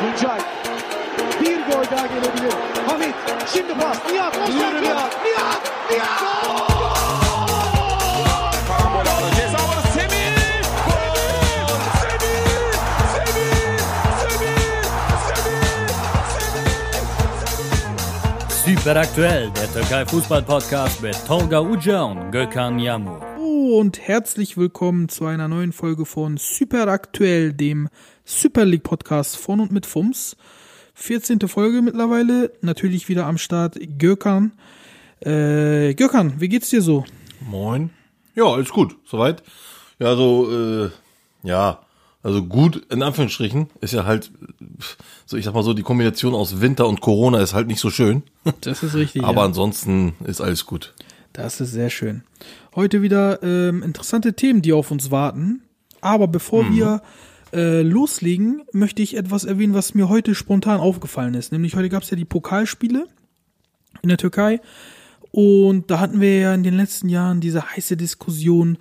Tuncay. Bir gol daha gelebilir. Hamit. Şimdi pas. Nihat. Nihat. Nihat. Nihat. Nihat. Karambol aldı. Ceza alanı Semih. Gol! Semih! Semih! Semih! Semih! Semih! Super aktuell, der Türkei Fußball Podcast mit Tolga Uca und Gökhan Yamur. Und herzlich willkommen zu einer neuen Folge von Super Aktuell, dem Super League Podcast von und mit FUMS. 14. Folge mittlerweile, natürlich wieder am Start Gökhan. Äh, Gökhan, wie geht's dir so? Moin. Ja, alles gut, soweit. Ja, so, äh, ja, also gut, in Anführungsstrichen, ist ja halt, so ich sag mal so, die Kombination aus Winter und Corona ist halt nicht so schön. Das ist richtig. Aber ja. ansonsten ist alles gut. Das ist sehr schön. Heute wieder ähm, interessante Themen, die auf uns warten. Aber bevor wir äh, loslegen, möchte ich etwas erwähnen, was mir heute spontan aufgefallen ist. Nämlich heute gab es ja die Pokalspiele in der Türkei. Und da hatten wir ja in den letzten Jahren diese heiße Diskussion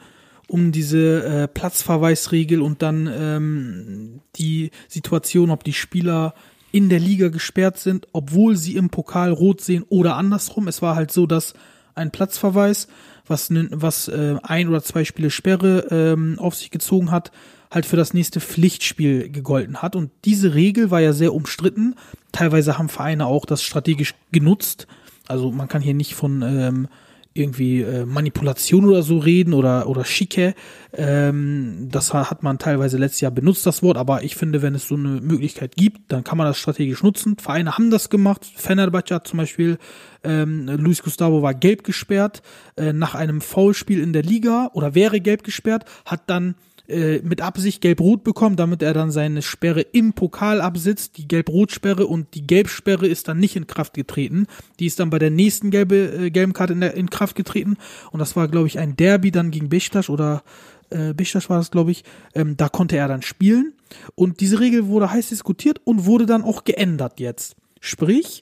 um diese äh, Platzverweisregel und dann ähm, die Situation, ob die Spieler in der Liga gesperrt sind, obwohl sie im Pokal rot sehen oder andersrum. Es war halt so, dass ein Platzverweis, was, was äh, ein oder zwei Spiele Sperre ähm, auf sich gezogen hat, halt für das nächste Pflichtspiel gegolten hat. Und diese Regel war ja sehr umstritten. Teilweise haben Vereine auch das strategisch genutzt. Also man kann hier nicht von ähm, irgendwie äh, Manipulation oder so reden oder oder Schicke. Ähm, das ha- hat man teilweise letztes Jahr benutzt, das Wort, aber ich finde, wenn es so eine Möglichkeit gibt, dann kann man das strategisch nutzen. Vereine haben das gemacht. Fenerbahce hat zum Beispiel, ähm, Luis Gustavo war gelb gesperrt äh, nach einem Foulspiel in der Liga oder wäre gelb gesperrt, hat dann äh, mit Absicht gelb-rot bekommen, damit er dann seine Sperre im Pokal absitzt, die gelb-rot-Sperre und die Gelbsperre ist dann nicht in Kraft getreten. Die ist dann bei der nächsten gelbe, äh, gelben Karte in, der, in Kraft getreten und das war, glaube ich, ein Derby dann gegen Beşiktaş oder äh, Beşiktaş war das, glaube ich. Ähm, da konnte er dann spielen und diese Regel wurde heiß diskutiert und wurde dann auch geändert jetzt. Sprich,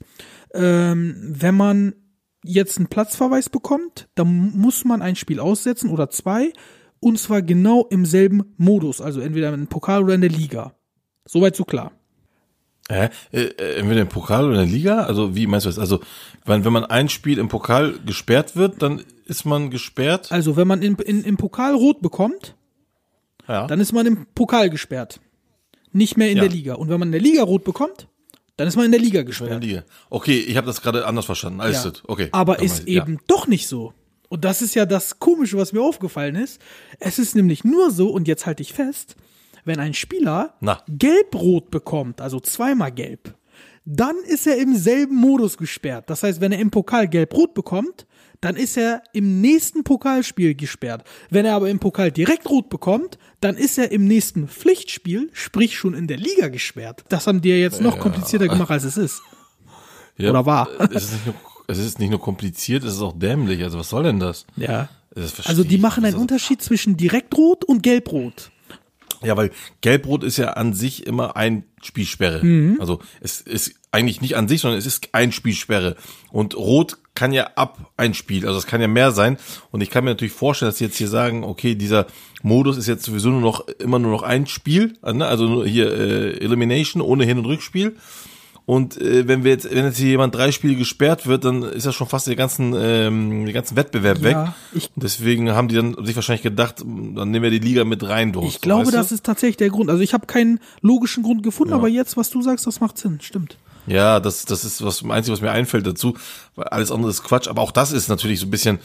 ähm, wenn man jetzt einen Platzverweis bekommt, dann muss man ein Spiel aussetzen oder zwei und zwar genau im selben Modus, also entweder im Pokal oder in der Liga. Soweit so klar. Hä? Äh, äh, entweder im Pokal oder in der Liga? Also wie meinst du das? Also wenn, wenn man ein Spiel im Pokal gesperrt wird, dann ist man gesperrt? Also wenn man in, in, im Pokal rot bekommt, Ja. dann ist man im Pokal gesperrt. Nicht mehr in Ja. der Liga. Und wenn man in der Liga rot bekommt, dann ist man in der Liga in der gesperrt. Liga. Okay, ich habe das gerade anders verstanden. Alles Ja. Okay. Aber ist eben doch nicht so. Und das ist ja das Komische, was mir aufgefallen ist. Es ist nämlich nur so, und jetzt halte ich fest, wenn ein Spieler Na. gelb-rot bekommt, also zweimal gelb, dann ist er im selben Modus gesperrt. Das heißt, wenn er im Pokal gelb-rot bekommt, dann ist er im nächsten Pokalspiel gesperrt. Wenn er aber im Pokal direkt rot bekommt, dann ist er im nächsten Pflichtspiel, sprich schon in der Liga gesperrt. Das haben die ja jetzt noch komplizierter gemacht, als es ist. Ja, oder war. Es ist, nicht nur, es ist nicht nur kompliziert, es ist auch dämlich. Also was soll denn das? Ja. Das Also die machen einen Unterschied zwischen Direktrot und Gelbrot. Ja, weil Gelbrot ist ja an sich immer ein Spielsperre. Mhm. Also es ist eigentlich nicht an sich, sondern es ist ein Spielsperre. Und Rot kann ja ab ein Spiel, also es kann ja mehr sein. Und ich kann mir natürlich vorstellen, dass sie jetzt hier sagen, okay, dieser Modus ist jetzt sowieso nur noch immer nur noch ein Spiel, ne? also nur hier äh, Elimination ohne Hin- und Rückspiel. Und äh, wenn wir jetzt, wenn jetzt hier jemand drei Spiele gesperrt wird, dann ist ja schon fast der ganzen, ähm, der ganzen Wettbewerb Ja, weg. ich- Deswegen haben die dann sich wahrscheinlich gedacht, dann nehmen wir die Liga mit rein durch. Ich glaube, weißt du? das ist tatsächlich der Grund. Also ich habe keinen logischen Grund gefunden, Ja. aber jetzt, was du sagst, das macht Sinn. Stimmt. Ja, das, das ist was das Einzige, was mir einfällt dazu, weil alles andere ist Quatsch. Aber auch das ist natürlich so ein bisschen,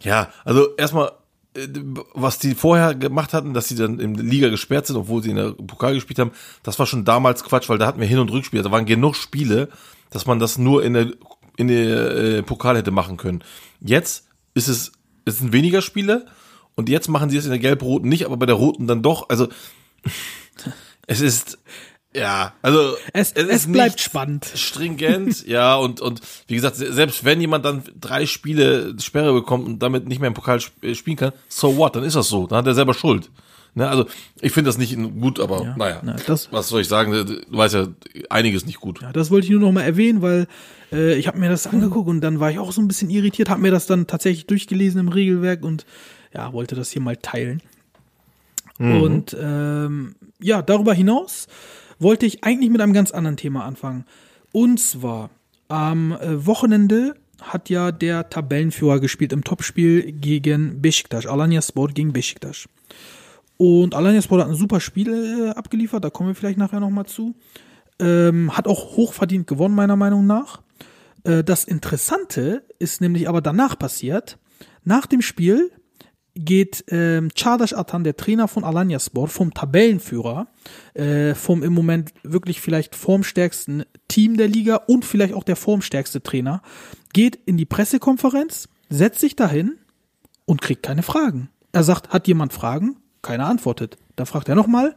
ja, also erstmal, was die vorher gemacht hatten, dass sie dann in der Liga gesperrt sind, obwohl sie in der Pokal gespielt haben, das war schon damals Quatsch, weil da hatten wir Hin- und Rückspiel. Da waren genug Spiele, dass man das nur in der, in der äh, Pokal hätte machen können. Jetzt ist es, es sind weniger Spiele und jetzt machen sie es in der gelb-roten nicht, aber bei der roten dann doch. Also es ist ja, also Es, es, ist bleibt spannend. stringent, ja, und, und wie gesagt, se- selbst wenn jemand dann drei Spiele Sperre bekommt und damit nicht mehr im Pokal äh, spielen kann, so what, dann ist das so, dann hat er selber Schuld. Ne, also ich finde das nicht gut, aber Ja, naja, na, das- was soll ich sagen, du weißt ja, einiges nicht gut. Ja, das wollte ich nur noch mal erwähnen, weil äh, ich habe mir das angeguckt und dann war ich auch so ein bisschen irritiert, habe mir das dann tatsächlich durchgelesen im Regelwerk und ja, wollte das hier mal teilen. Und ähm, ja, darüber hinaus wollte ich eigentlich mit einem ganz anderen Thema anfangen. Und zwar am äh, Wochenende hat ja der Tabellenführer gespielt im Topspiel gegen Besiktas, Alanya Sport gegen Besiktas. Und Alanya Sport hat ein super Spiel äh, abgeliefert, da kommen wir vielleicht nachher nochmal zu. Ähm, hat auch hochverdient gewonnen, meiner Meinung nach. Äh, das Interessante ist nämlich aber danach passiert. Nach dem Spiel geht ähm, Çağdaş Atan, der Trainer von Alanya Sport, vom Tabellenführer, äh, vom im Moment wirklich vielleicht formstärksten Team der Liga und vielleicht auch der formstärkste Trainer, geht in die Pressekonferenz, setzt sich dahin und kriegt keine Fragen. Er sagt, hat jemand Fragen? Keiner antwortet. Dann fragt er nochmal,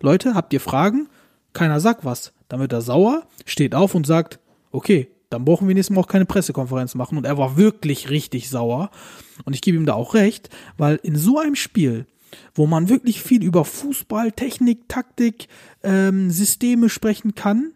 Leute, habt ihr Fragen? Keiner sagt was. Dann wird er sauer, steht auf und sagt, okay, dann brauchen wir nächstes Mal auch keine Pressekonferenz machen. Und er war wirklich richtig sauer. Und ich gebe ihm da auch recht, weil in so einem Spiel, wo man wirklich viel über Fußball, Technik, Taktik, ähm, Systeme sprechen kann,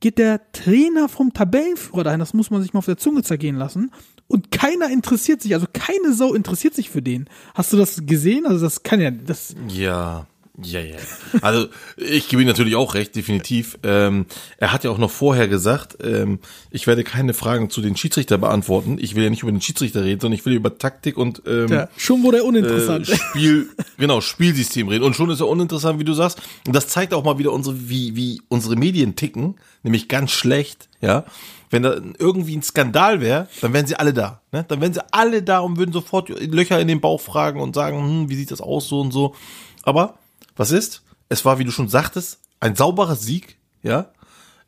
geht der Trainer vom Tabellenführer dahin, das muss man sich mal auf der Zunge zergehen lassen. Und keiner interessiert sich, also keine Sau interessiert sich für den. Hast du das gesehen? Also das kann ja, das, Ja, ja, ja. Also ich gebe ihm natürlich auch recht, definitiv. Ähm, er hat ja auch noch vorher gesagt, ähm, ich werde keine Fragen zu den Schiedsrichter beantworten. Ich will ja nicht über den Schiedsrichter reden, sondern ich will über Taktik und ähm, ja, schon wurde er uninteressant. äh, Spiel, genau, Spielsystem reden. Und schon ist er uninteressant, wie du sagst. Und das zeigt auch mal wieder unsere, wie, wie unsere Medien ticken, nämlich ganz schlecht, ja. Wenn da irgendwie ein Skandal wäre, dann wären sie alle da. Ne? Dann wären sie alle da und würden sofort Löcher in den Bauch fragen und sagen, hm, wie sieht das aus, so und so. Aber was ist? Es war, wie du schon sagtest, ein sauberer Sieg, ja.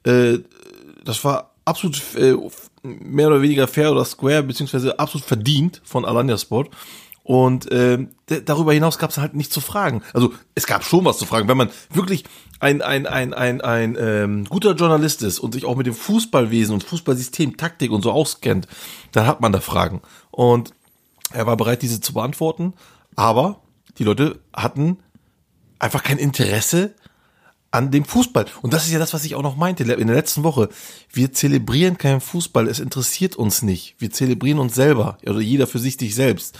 Äh, das war absolut äh, mehr oder weniger fair oder square, beziehungsweise absolut verdient von Alanya Sport. Und äh, darüber hinaus gab es halt nichts zu fragen. Also es gab schon was zu fragen. Wenn man wirklich ein, ein, ein, ein, ein ähm, guter Journalist ist und sich auch mit dem Fußballwesen und Fußballsystem, Taktik und so auskennt, dann hat man da Fragen. Und er war bereit, diese zu beantworten. Aber die Leute hatten einfach kein Interesse an dem Fußball. Und das ist ja das, was ich auch noch meinte in der letzten Woche. Wir zelebrieren keinen Fußball, es interessiert uns nicht. Wir zelebrieren uns selber, oder jeder für sich sich selbst.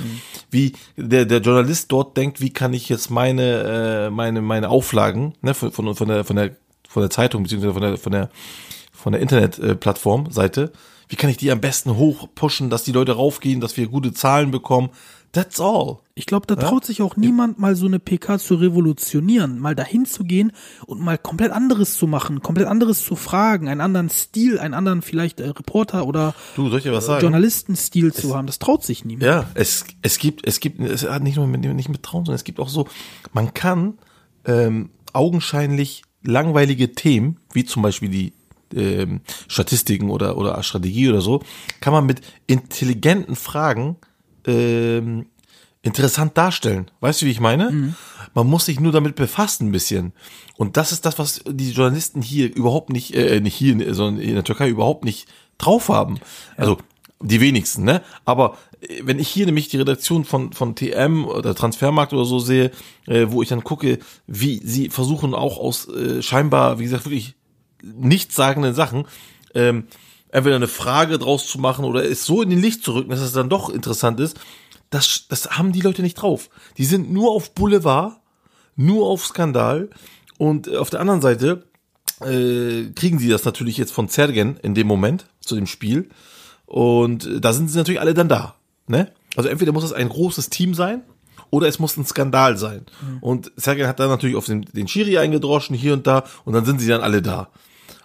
Wie der, der Journalist dort denkt, wie kann ich jetzt meine, äh, meine, meine Auflagen ne, von, von, von, der, von, der, von der Zeitung, beziehungsweise von der, von der, von der Internetplattform, Seite, wie kann ich die am besten hochpushen, dass die Leute raufgehen, dass wir gute Zahlen bekommen. That's all. Ich glaube, da traut sich auch niemand mal so eine PK zu revolutionieren, mal dahin zu gehen und mal komplett anderes zu machen, komplett anderes zu fragen, einen anderen Stil, einen anderen vielleicht äh, Reporter oder Du, soll ich dir was sagen? Journalistenstil zu haben. Das traut sich niemand. Ja, es, es gibt, es gibt, es hat nicht nur mit, nicht mit Traum, sondern es gibt auch so, man kann ähm, augenscheinlich langweilige Themen, wie zum Beispiel die ähm, Statistiken oder, oder Strategie oder so, kann man mit intelligenten Fragen ähm, interessant darstellen. Weißt du, wie ich meine? Man muss sich nur damit befassen ein bisschen. Und das ist das, was die Journalisten hier überhaupt nicht, äh, nicht hier, sondern in der Türkei überhaupt nicht drauf haben. Also die wenigsten, ne? Aber äh, wenn ich hier nämlich die Redaktion von von TM oder Transfermarkt oder so sehe, äh, wo ich dann gucke, wie sie versuchen auch aus äh, scheinbar, wie gesagt, wirklich nichtssagenden Sachen ähm, entweder eine Frage draus zu machen oder es so in den Licht zu rücken, dass es dann doch interessant ist, das, das haben die Leute nicht drauf. Die sind nur auf Boulevard, nur auf Skandal und äh, auf der anderen Seite äh, kriegen sie das natürlich jetzt von Zergen in dem Moment zu dem Spiel und äh, da sind sie natürlich alle dann da. Ne? Also entweder muss es ein großes Team sein oder es muss ein Skandal sein. Und Sergen hat dann natürlich auf den, den Schiri eingedroschen hier und da und dann sind sie dann alle da.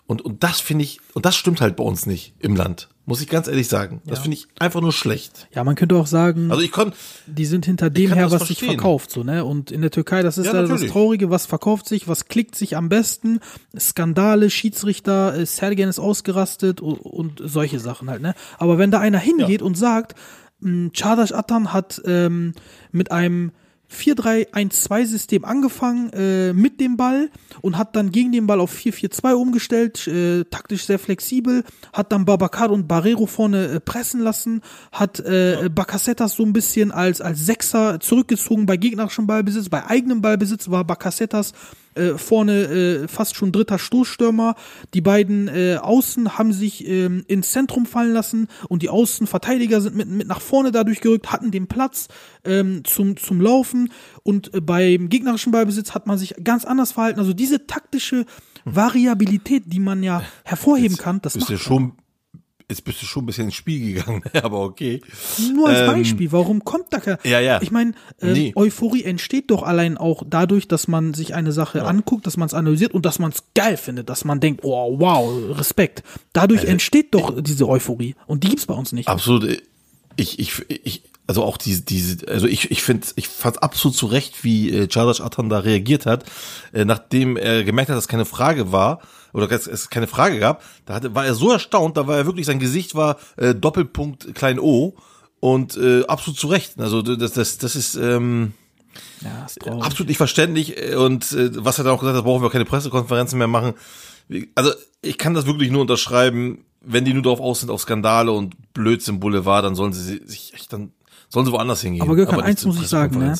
Und, und das finde ich, und das stimmt halt bei uns nicht im Land. Muss ich ganz ehrlich sagen. Das Ja. finde ich einfach nur schlecht. Ja, man könnte auch sagen, Also ich kann, die sind hinter dem her, was sich verkauft, so, ne? Und in der Türkei, das ist Ja, ja, das. Traurige, was verkauft sich, was klickt sich am besten, Skandale, Schiedsrichter, äh, Sergen ist ausgerastet und, und solche Sachen halt, ne? Aber wenn da einer hingeht und sagt, mh, Çağdaş Atan hat ähm, mit einem 4-3-1-2-System angefangen äh, mit dem Ball und hat dann gegen den Ball auf 4-4-2 umgestellt, äh, taktisch sehr flexibel, hat dann Babacar und Barrero vorne äh, pressen lassen, hat äh, Bakasetas so ein bisschen als, als Sechser zurückgezogen bei gegnerischem Ballbesitz, bei eigenem Ballbesitz war Bakasetas äh, vorne äh, fast schon dritter Stoßstürmer. Die beiden äh, Außen haben sich ähm, ins Zentrum fallen lassen und die Außenverteidiger sind mit, mit nach vorne dadurch gerückt, hatten den Platz ähm, zum, zum Laufen und äh, beim gegnerischen Ballbesitz hat man sich ganz anders verhalten. Also diese taktische Variabilität, die man ja hervorheben kann, das bist macht du schon, jetzt bist du schon ein bisschen ins Spiel gegangen, aber okay. Nur als Ähm, Beispiel, warum kommt da kein. Ja, ja. Ich meine, ähm, Nee. Euphorie entsteht doch allein auch dadurch, dass man sich eine Sache anguckt, dass man es analysiert und dass man es geil findet, dass man denkt, oh wow, Respekt. Dadurch Äh, entsteht doch diese Euphorie. Und die gibt's bei uns nicht. Absolut. Ich, ich, ich, also auch diese, diese, also ich, ich finde, ich fand absolut zu Recht, wie äh, Chardash Atan da reagiert hat, äh, nachdem er gemerkt hat, dass keine Frage war oder dass es keine Frage gab. Da hatte, war er so erstaunt, da war er wirklich, sein Gesicht war äh, Doppelpunkt klein O und äh, absolut zu Recht. Also das, das, das ist ähm, ja, ist traurig. absolut nicht verständlich äh, und äh, was er dann auch gesagt hat, brauchen wir keine Pressekonferenzen mehr machen. Also ich kann das wirklich nur unterschreiben, wenn die nur darauf aus sind auf Skandale und Blödsinn Boulevard, dann sollen sie sich echt dann sollen sie woanders hingehen. Aber Gökhan, eins muss ich sagen, ne?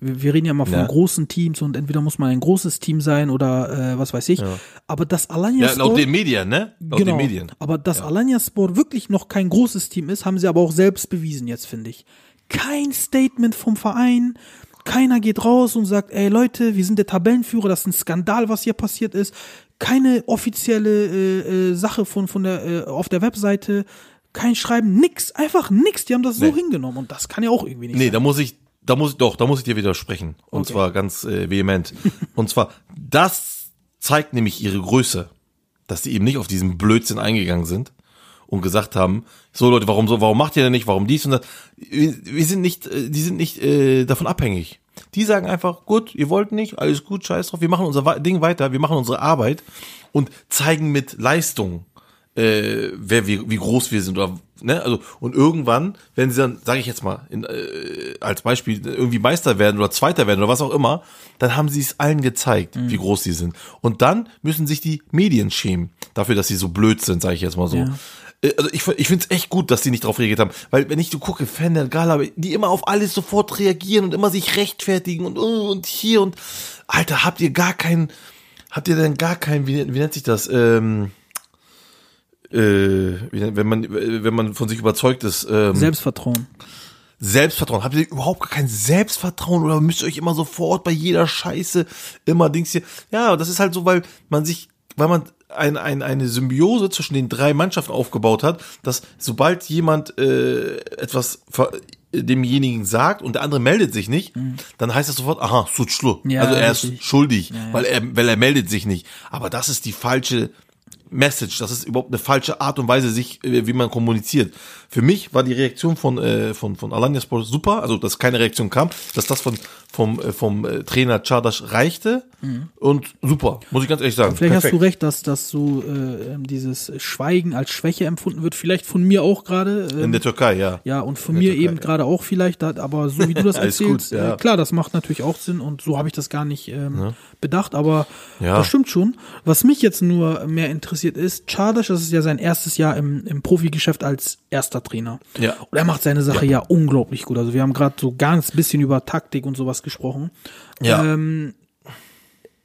Wir, wir reden ja mal von Ja. großen Teams und entweder muss man ein großes Team sein oder äh, was weiß ich. Aber das Alanya Ja, laut Sport, den Medien, ne? Laut genau, den Medien. aber dass Alanya Sport wirklich noch kein großes Team ist, haben sie aber auch selbst bewiesen jetzt, finde ich. Kein Statement vom Verein, keiner geht raus und sagt, ey Leute, wir sind der Tabellenführer, das ist ein Skandal, was hier passiert ist. Keine offizielle äh, äh, Sache von, von der, äh, auf der Webseite, kein Schreiben, nix, einfach nix. Die haben das so Nee. hingenommen und das kann ja auch irgendwie nicht Nee, sein. da muss ich, da muss ich doch, da muss ich dir widersprechen. Und Okay. zwar ganz äh, vehement. und zwar, das zeigt nämlich ihre Größe, dass sie eben nicht auf diesen Blödsinn eingegangen sind und gesagt haben, so Leute, warum so, warum macht ihr denn nicht, warum dies und das? Wir, sind nicht, äh, die sind nicht äh, davon abhängig. Die sagen einfach, gut, ihr wollt nicht, alles gut, scheiß drauf, wir machen unser Ding weiter, wir machen unsere Arbeit und zeigen mit Leistung, äh, wer wie, wie groß wir sind oder ne also und irgendwann wenn sie dann sage ich jetzt mal in, äh, als Beispiel irgendwie Meister werden oder Zweiter werden oder was auch immer dann haben sie es allen gezeigt wie groß sie sind und dann müssen sich die Medien schämen dafür dass sie so blöd sind sage ich jetzt mal so Ja. Äh, also ich, ich finde es echt gut, dass die nicht drauf reagiert haben. Weil wenn ich so gucke, Fan der Gala, die immer auf alles sofort reagieren und immer sich rechtfertigen und, uh, und hier und Alter, habt ihr gar keinen, habt ihr denn gar keinen, wie, wie nennt sich das? Ähm, äh, wenn man, wenn man von sich überzeugt ist, ähm, Selbstvertrauen. Selbstvertrauen. Habt ihr überhaupt gar kein Selbstvertrauen oder müsst ihr euch immer sofort bei jeder Scheiße immer Dings hier? Ja, das ist halt so, weil man sich, weil man ein, ein, eine Symbiose zwischen den drei Mannschaften aufgebaut hat, dass sobald jemand äh, etwas ver- demjenigen sagt und der andere meldet sich nicht, dann heißt das sofort, aha, Sutschlu. Ja, also er ist richtig. schuldig, weil er, weil er meldet sich nicht. Aber das ist die falsche Message, das ist überhaupt eine falsche Art und Weise, sich, äh, wie man kommuniziert. Für mich war die Reaktion von äh, von von Alanya Sport super, also dass keine Reaktion kam, dass das von vom äh, vom äh, Trainer Chardash reichte und super, muss ich ganz ehrlich sagen. Mhm. Vielleicht hast Perfekt. du recht, dass, dass so äh, dieses Schweigen als Schwäche empfunden wird. Vielleicht von mir auch gerade. Ähm, in der Türkei, ja. ja, und von mir Türkei, eben ja. gerade auch vielleicht, da- aber so wie du das erzählst, gut, ja. äh, klar, das macht natürlich auch Sinn und so habe ich das gar nicht ähm, bedacht, aber Ja. das stimmt schon. Was mich jetzt nur mehr interessiert ist, Chardash, das ist ja sein erstes Jahr im, im Profigeschäft als erster Trainer. Ja. Und er macht seine Sache ja, unglaublich gut. Also wir haben gerade so ganz bisschen über Taktik und sowas gesprochen. Ja. Ähm,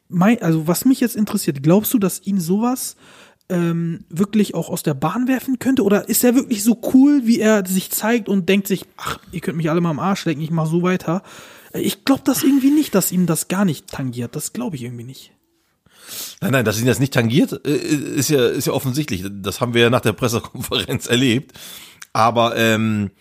mein, also was mich jetzt interessiert, glaubst du, dass ihn sowas ähm, wirklich auch aus der Bahn werfen könnte? Oder ist er wirklich so cool, wie er sich zeigt und denkt sich, ach, ihr könnt mich alle mal am Arsch lecken, ich mach so weiter? Äh, Ich glaube das irgendwie nicht, dass ihm das gar nicht tangiert. Das glaube ich irgendwie nicht. Nein, nein, dass ihn das nicht tangiert, äh, ist ja, ist ja offensichtlich. Das haben wir ja nach der Pressekonferenz erlebt. Aber ähm,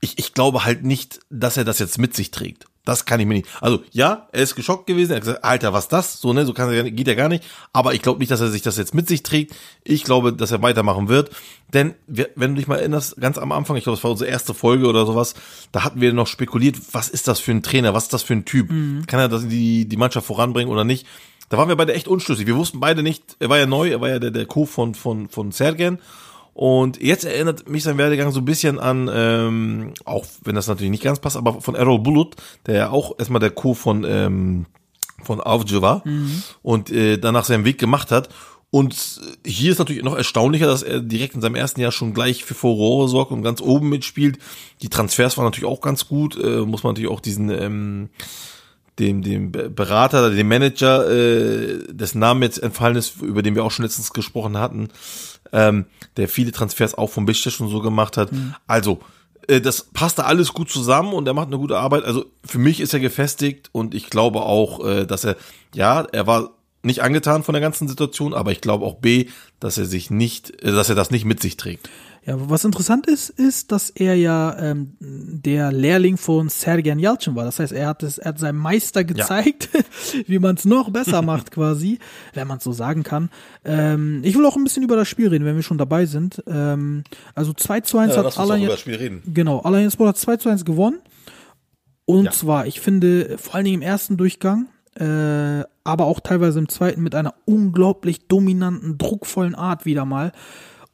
ich, ich glaube halt nicht, dass er das jetzt mit sich trägt. Das kann ich mir nicht. Also ja, er ist geschockt gewesen. Er hat gesagt, Alter, was das? So ne, so kann er, geht ja gar nicht. Aber ich glaube nicht, dass er sich das jetzt mit sich trägt. Ich glaube, dass er weitermachen wird. Denn wir, wenn du dich mal erinnerst, ganz am Anfang, ich glaube, das war unsere erste Folge oder sowas, da hatten wir noch spekuliert, was ist das für ein Trainer, was ist das für ein Typ? Kann er das die die Mannschaft voranbringen oder nicht? Da waren wir beide echt unschlüssig. Wir wussten beide nicht, er war ja neu, er war ja der, der Co. von, von, von Sergen. Und jetzt erinnert mich sein Werdegang so ein bisschen an, ähm, auch wenn das natürlich nicht ganz passt, aber von Errol Bulut, der ja auch erstmal der Co. von, ähm, von Avcı war und äh, danach seinen Weg gemacht hat. Und hier ist natürlich noch erstaunlicher, dass er direkt in seinem ersten Jahr schon gleich für Furore sorgt und ganz oben mitspielt. Die Transfers waren natürlich auch ganz gut, äh, muss man natürlich auch diesen ähm, dem, dem Berater, dem Manager, äh, dessen Name jetzt entfallen ist, über den wir auch schon letztens gesprochen hatten, ähm, der viele Transfers auch vom Bischtisch und so gemacht hat. Also, äh, das passt da alles gut zusammen und er macht eine gute Arbeit. Also für mich ist er gefestigt und ich glaube auch, äh, dass er, ja, er war nicht angetan von der ganzen Situation, aber ich glaube auch B, dass er sich nicht, äh, dass er das nicht mit sich trägt. Ja, was interessant ist, ist, dass er ja ähm, der Lehrling von Sergen Yalcin war. Das heißt, er hat es, er hat seinem Meister gezeigt, wie man es noch besser macht, quasi, wenn man es so sagen kann. Ähm, ich will auch ein bisschen über das Spiel reden, wenn wir schon dabei sind. Ähm, also 2 zu 1 hat Alanya, Spiel reden. genau, Sport hat 2 zu 1 gewonnen. Und Ja. zwar, ich finde, vor allen Dingen im ersten Durchgang, äh, aber auch teilweise im zweiten mit einer unglaublich dominanten, druckvollen Art wieder mal.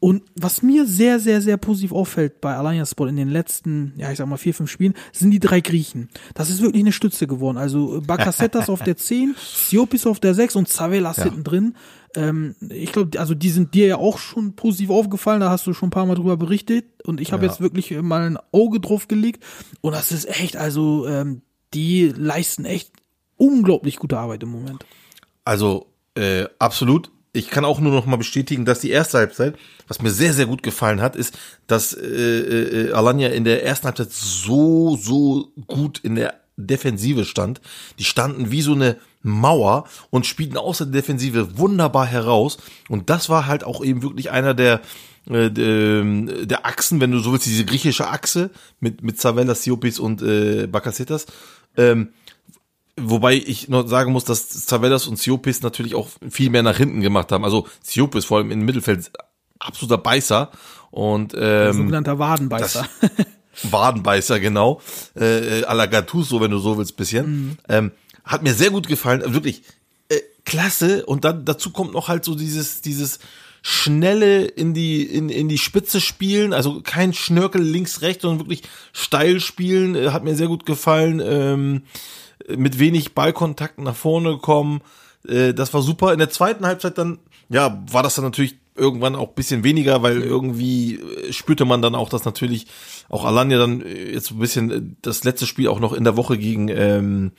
Und was mir sehr, sehr, sehr positiv auffällt bei Alliance Sport in den letzten, ja, ich sag mal vier, fünf Spielen, sind die drei Griechen. Das ist wirklich eine Stütze geworden. Also Bakasetas auf der 10, Siopis auf der 6 und Zavelas Ja. hinten drin. Ähm, ich glaube, also die sind dir ja auch schon positiv aufgefallen, da hast du schon ein paar Mal drüber berichtet und ich habe Ja. jetzt wirklich mal ein Auge drauf gelegt und das ist echt, also ähm, die leisten echt unglaublich gute Arbeit im Moment. Also äh, absolut. Ich kann auch nur noch mal bestätigen, dass die erste Halbzeit, was mir sehr, sehr gut gefallen hat, ist, dass äh, äh, Alanya in der ersten Halbzeit so, so gut in der Defensive stand. Die standen wie so eine Mauer und spielten aus der Defensive wunderbar heraus. Und das war halt auch eben wirklich einer der äh, der, der Achsen, wenn du so willst, diese griechische Achse mit mit Zavellas, Siopis und äh, Bakasetas. Ähm, Wobei ich noch sagen muss, dass Zavellas und Siopis natürlich auch viel mehr nach hinten gemacht haben. Also Siopis vor allem im Mittelfeld absoluter Beißer und ähm, Sogenannter Wadenbeißer. Wadenbeißer, genau. Äh, à la Gattuso, wenn du so willst, bisschen. Ähm, hat mir sehr gut gefallen, also wirklich äh, klasse. Und dann dazu kommt noch halt so dieses, dieses schnelle in die, in, in die Spitze spielen, also kein Schnörkel links, rechts, sondern wirklich steil spielen, äh, hat mir sehr gut gefallen. Ähm, mit wenig Ballkontakt nach vorne gekommen. Äh, das war super. In der zweiten Halbzeit dann, ja, war das dann natürlich irgendwann auch bisschen weniger, weil irgendwie äh, spürte man dann auch, dass natürlich auch Alanya dann äh, jetzt ein bisschen äh, das letzte Spiel auch noch in der Woche gegen ähm,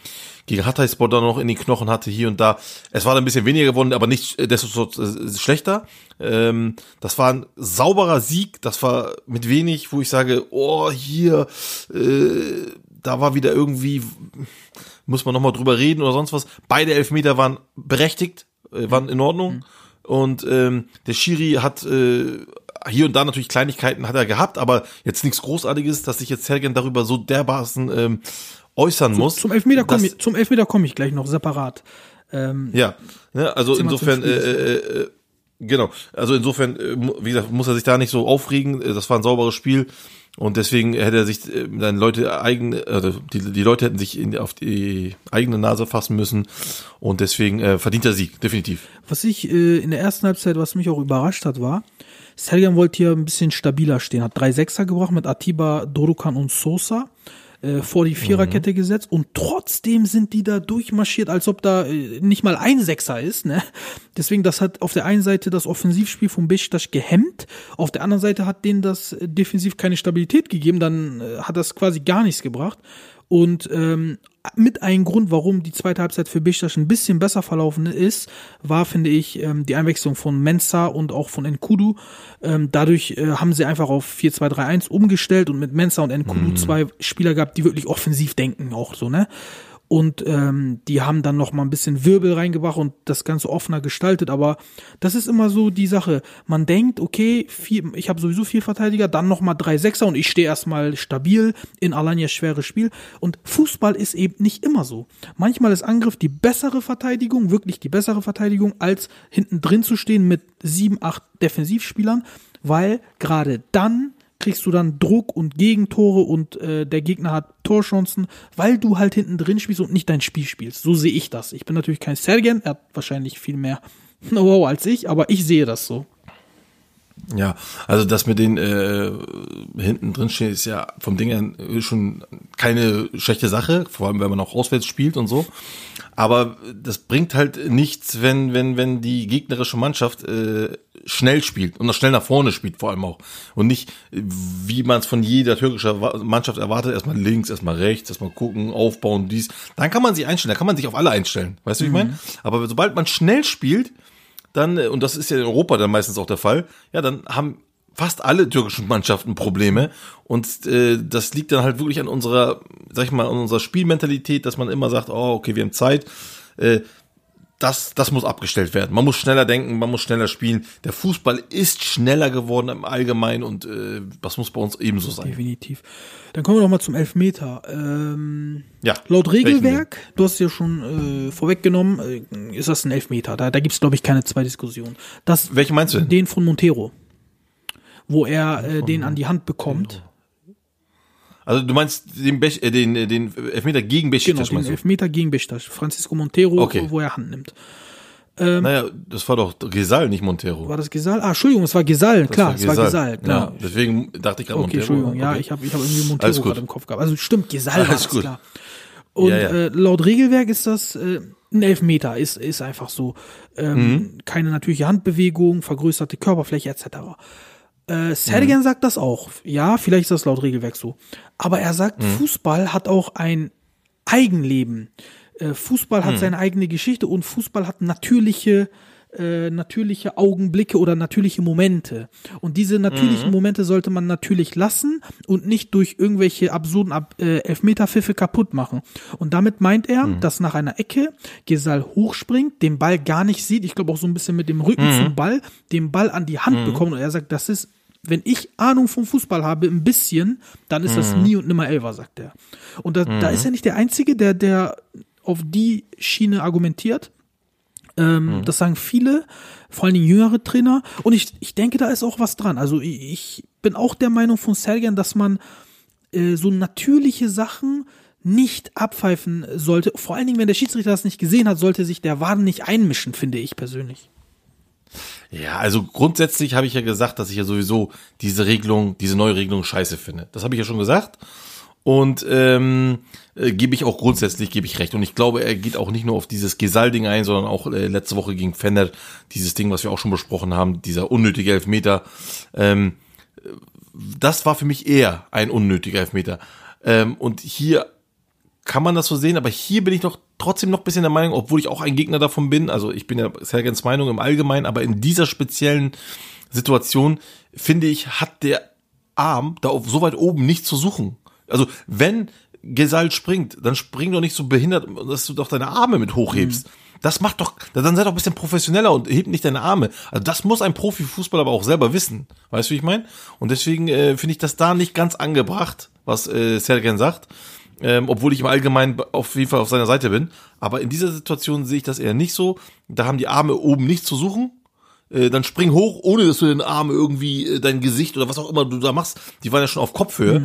gegen Hatayspor dann noch in die Knochen hatte hier und da. Es war dann ein bisschen weniger geworden, aber nicht desto schlechter. Ähm, das war ein sauberer Sieg. Das war mit wenig, wo ich sage, oh hier, äh, da war wieder irgendwie muss man nochmal drüber reden oder sonst was. Beide Elfmeter waren berechtigt, äh, waren in Ordnung. Und ähm, der Schiri hat äh, hier und da natürlich Kleinigkeiten hat er gehabt, aber jetzt nichts Großartiges, dass sich jetzt Sergen darüber so dermaßen ähm, äußern muss. Zum Elfmeter komme ich, zum Elfmeter komme ich gleich noch separat. Ähm, Ja, ne, also insofern, äh, äh, äh, genau, also insofern, äh, wie gesagt, muss er sich da nicht so aufregen. Das war ein sauberes Spiel und deswegen hätte er sich äh, dann Leute eigene, also die, die Leute hätten sich in, auf die eigene Nase fassen müssen und deswegen äh, verdient er Sieg, definitiv. Was ich äh, in der ersten Halbzeit, was mich auch überrascht hat, war, Sergen wollte hier ein bisschen stabiler stehen, hat drei Sechser gebracht mit Atiba, Dorukan und Sosa äh, vor die Viererkette gesetzt und trotzdem sind die da durchmarschiert, als ob da äh, nicht mal ein Sechser ist. Ne? Deswegen, das hat auf der einen Seite das Offensivspiel von Besiktas gehemmt, auf der anderen Seite hat denen das äh, defensiv keine Stabilität gegeben, dann äh, hat das quasi gar nichts gebracht. Und ähm, mit ein Grund, warum die zweite Halbzeit für Besiktas ein bisschen besser verlaufen ist, war, finde ich, ähm, die Einwechslung von Mensa und auch von Nkudu. Ähm, dadurch äh, haben sie einfach auf 4-2-3-1 umgestellt und mit Mensa und Nkudu zwei Spieler gehabt, die wirklich offensiv denken auch so, ne? Und ähm, die haben dann noch mal ein bisschen Wirbel reingebracht und das Ganze offener gestaltet. Aber das ist immer so die Sache. Man denkt, okay, vier, ich habe sowieso vier Verteidiger, dann noch mal drei Sechser und ich stehe erstmal stabil in Alanya schweres Spiel. Und Fußball ist eben nicht immer so. Manchmal ist Angriff die bessere Verteidigung, wirklich die bessere Verteidigung, als hinten drin zu stehen mit sieben, acht Defensivspielern, weil gerade dann kriegst du dann Druck und Gegentore und äh, der Gegner hat Torchancen, weil du halt hinten drin spielst und nicht dein Spiel spielst. So sehe ich das. Ich bin natürlich kein Sergen, er hat wahrscheinlich viel mehr Know-how als ich, aber ich sehe das so. Ja, also das mit den äh, hinten drin stehen ist ja vom Ding her schon keine schlechte Sache, vor allem wenn man auch auswärts spielt und so. Aber das bringt halt nichts, wenn wenn wenn die gegnerische Mannschaft äh, schnell spielt und noch schnell nach vorne spielt vor allem auch und nicht wie man es von jeder türkischer Mannschaft erwartet, erstmal links, erstmal rechts, erstmal gucken, aufbauen, dies. Dann kann man sich einstellen, da kann man sich auf alle einstellen. Weißt du, wie ich meine? Aber sobald man schnell spielt, dann, äh, und das ist ja in Europa dann meistens auch der Fall, ja, dann haben fast alle türkischen Mannschaften Probleme. Und äh, das liegt dann halt wirklich an unserer, sag ich mal, an unserer Spielmentalität, dass man immer sagt, oh, okay, wir haben Zeit. Äh, das, das muss abgestellt werden. Man muss schneller denken, man muss schneller spielen. Der Fußball ist schneller geworden im Allgemeinen und äh, das muss bei uns ebenso sein. Definitiv. Dann kommen wir noch mal zum Elfmeter. Ähm, Ja. laut Regelwerk, du hast es ja schon äh, vorweggenommen, äh, ist das ein Elfmeter. Da, da gibt es, glaube ich, keine zwei Diskussionen. Das, Welchen meinst du denn? Den von Montero. Wo er äh, den an die Hand bekommt. Also du meinst den, Bech, äh, den, äh, den Elfmeter gegen Genau, Besiktas, den meinst du? Elfmeter gegen Besiktas. Francisco Montero, Okay. wo er Hand nimmt. Naja, das war doch Gesal, nicht Montero. War das Gesall? Ah, Entschuldigung, es war Gesall. Klar, es war Gesall. Klar. Ja, deswegen dachte ich gerade Okay, Montero. Entschuldigung, ja, Okay. ich habe ich hab irgendwie Montero gerade im Kopf gehabt. Also stimmt, Gesall war gut. klar. Und Ja, ja. Äh, laut Regelwerk ist das äh, ein Elfmeter, ist, ist einfach so. Ähm, Mhm. Keine natürliche Handbewegung, vergrößerte Körperfläche etc. Äh, Sergen Mhm. sagt das auch. Ja, vielleicht ist das laut Regelwerk so. Aber er sagt, Mhm. Fußball hat auch ein Eigenleben. Äh, Fußball Mhm. hat seine eigene Geschichte und Fußball hat natürliche äh, natürliche Augenblicke oder natürliche Momente. Und diese natürlichen Momente sollte man natürlich lassen und nicht durch irgendwelche absurden Ab äh, Elfmeterpfiffe kaputt machen. Und damit meint er, dass nach einer Ecke Gesal hochspringt, den Ball gar nicht sieht, ich glaube auch so ein bisschen mit dem Rücken zum Ball, den Ball an die Hand bekommt und er sagt, das ist wenn ich Ahnung vom Fußball habe, ein bisschen, dann ist das nie und nimmer Elfer, sagt er. Und da, da ist er nicht der Einzige, der, der auf die Schiene argumentiert. Ähm, Das sagen viele, vor allen Dingen jüngere Trainer. Und ich, ich denke, da ist auch was dran. Also ich, ich bin auch der Meinung von Sergen, dass man äh, so natürliche Sachen nicht abpfeifen sollte. Vor allen Dingen, wenn der Schiedsrichter das nicht gesehen hat, sollte sich der Waden nicht einmischen, finde ich persönlich. Ja, also grundsätzlich habe ich ja gesagt, dass ich ja sowieso diese Regelung, diese neue Regelung scheiße finde. Das habe ich ja schon gesagt. Und ähm, äh, gebe ich auch grundsätzlich, gebe ich recht. Und ich glaube, er geht auch nicht nur auf dieses Gesal-Ding ein, sondern auch äh, letzte Woche gegen Fender, dieses Ding, was wir auch schon besprochen haben, dieser unnötige Elfmeter. Ähm, das war für mich eher ein unnötiger Elfmeter. Ähm, und hier kann man das so sehen, aber hier bin ich doch trotzdem noch ein bisschen der Meinung, obwohl ich auch ein Gegner davon bin, also ich bin ja Sergens Meinung im Allgemeinen, aber in dieser speziellen Situation, finde ich, hat der Arm da so weit oben nicht zu suchen. Also wenn Gesal springt, dann spring doch nicht so behindert, dass du doch deine Arme mit hochhebst. Das macht doch, dann sei doch ein bisschen professioneller und heb nicht deine Arme. Also das muss ein Profifußballer aber auch selber wissen. Weißt du, wie ich meine? Und deswegen äh, finde ich das da nicht ganz angebracht, was äh, Sergen sagt. Ähm, obwohl ich im Allgemeinen auf jeden Fall auf seiner Seite bin. Aber in dieser Situation sehe ich das eher nicht so. Da haben die Arme oben nichts zu suchen. Äh, dann spring hoch, ohne dass du den Arm irgendwie äh, dein Gesicht oder was auch immer du da machst. Die waren ja schon auf Kopfhöhe. Äh,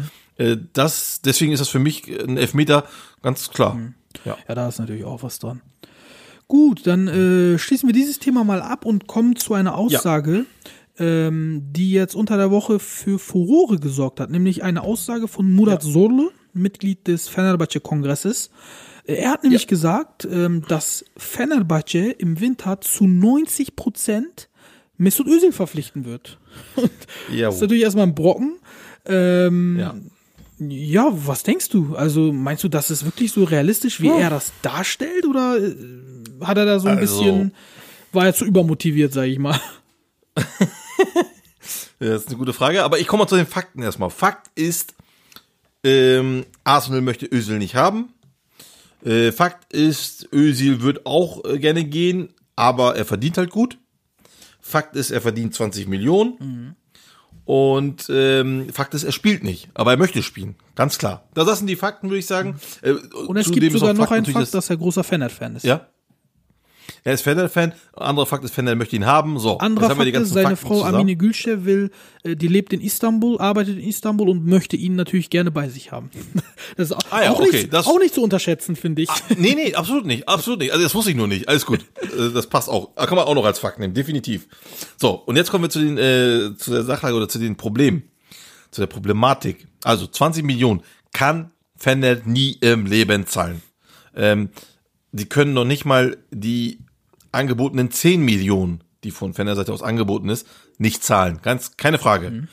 das, deswegen ist das für mich ein Elfmeter ganz klar. Ja. Ja, da ist natürlich auch was dran. Gut, dann äh, schließen wir dieses Thema mal ab und kommen zu einer Aussage, ähm, die jetzt unter der Woche für Furore gesorgt hat, nämlich eine Aussage von Murat Zorlu, Mitglied des Fenerbahce-Kongresses. Äh, Er hat nämlich gesagt, ähm, dass Fenerbahce im Winter zu 90 Prozent Mesut Özil verpflichten wird. Ja, das ist natürlich erstmal ein Brocken. Ähm, ja. Ja, was denkst du? Also meinst du, das ist wirklich so realistisch, wie er das darstellt? Oder äh, hat er da so ein Also- bisschen, war er zu übermotiviert, sag ich mal? Ja, Das ist eine gute Frage, aber ich komme mal zu den Fakten erstmal. Fakt ist, ähm, Arsenal möchte Özil nicht haben. Äh, Fakt ist, Özil wird auch äh, gerne gehen, aber er verdient halt gut. Fakt ist, er verdient 20 Millionen. Und ähm, Fakt ist, er spielt nicht, aber er möchte spielen. Ganz klar. Das sind die Fakten, würde ich sagen. Äh, Und es gibt sogar noch einen Fakt, dass er großer Fener-Fan ist. ja. Er ist Fener-Fan, anderer Fakt ist, Fener möchte ihn haben, so. Anderer Fakt ist, seine Fakten Frau zusammen. Amine Gülşe will, äh, die lebt in Istanbul, arbeitet in Istanbul und möchte ihn natürlich gerne bei sich haben. Das ist auch, Ah ja, auch, okay, nicht, das- auch nicht zu unterschätzen, finde ich. Nee, nee, absolut nicht, absolut nicht. Also das wusste ich nur nicht. Alles gut. Äh, Das passt auch. Kann man auch noch als Fakt nehmen, definitiv. So, und jetzt kommen wir zu den äh, zu der Sachlage oder zu den Problemen, zu der Problematik. Also 20 Millionen kann Fender nie im Leben zahlen. Ähm, die können noch nicht mal die angebotenen 10 Millionen, die von Fender Seite aus angeboten ist, nicht zahlen. Ganz keine Frage.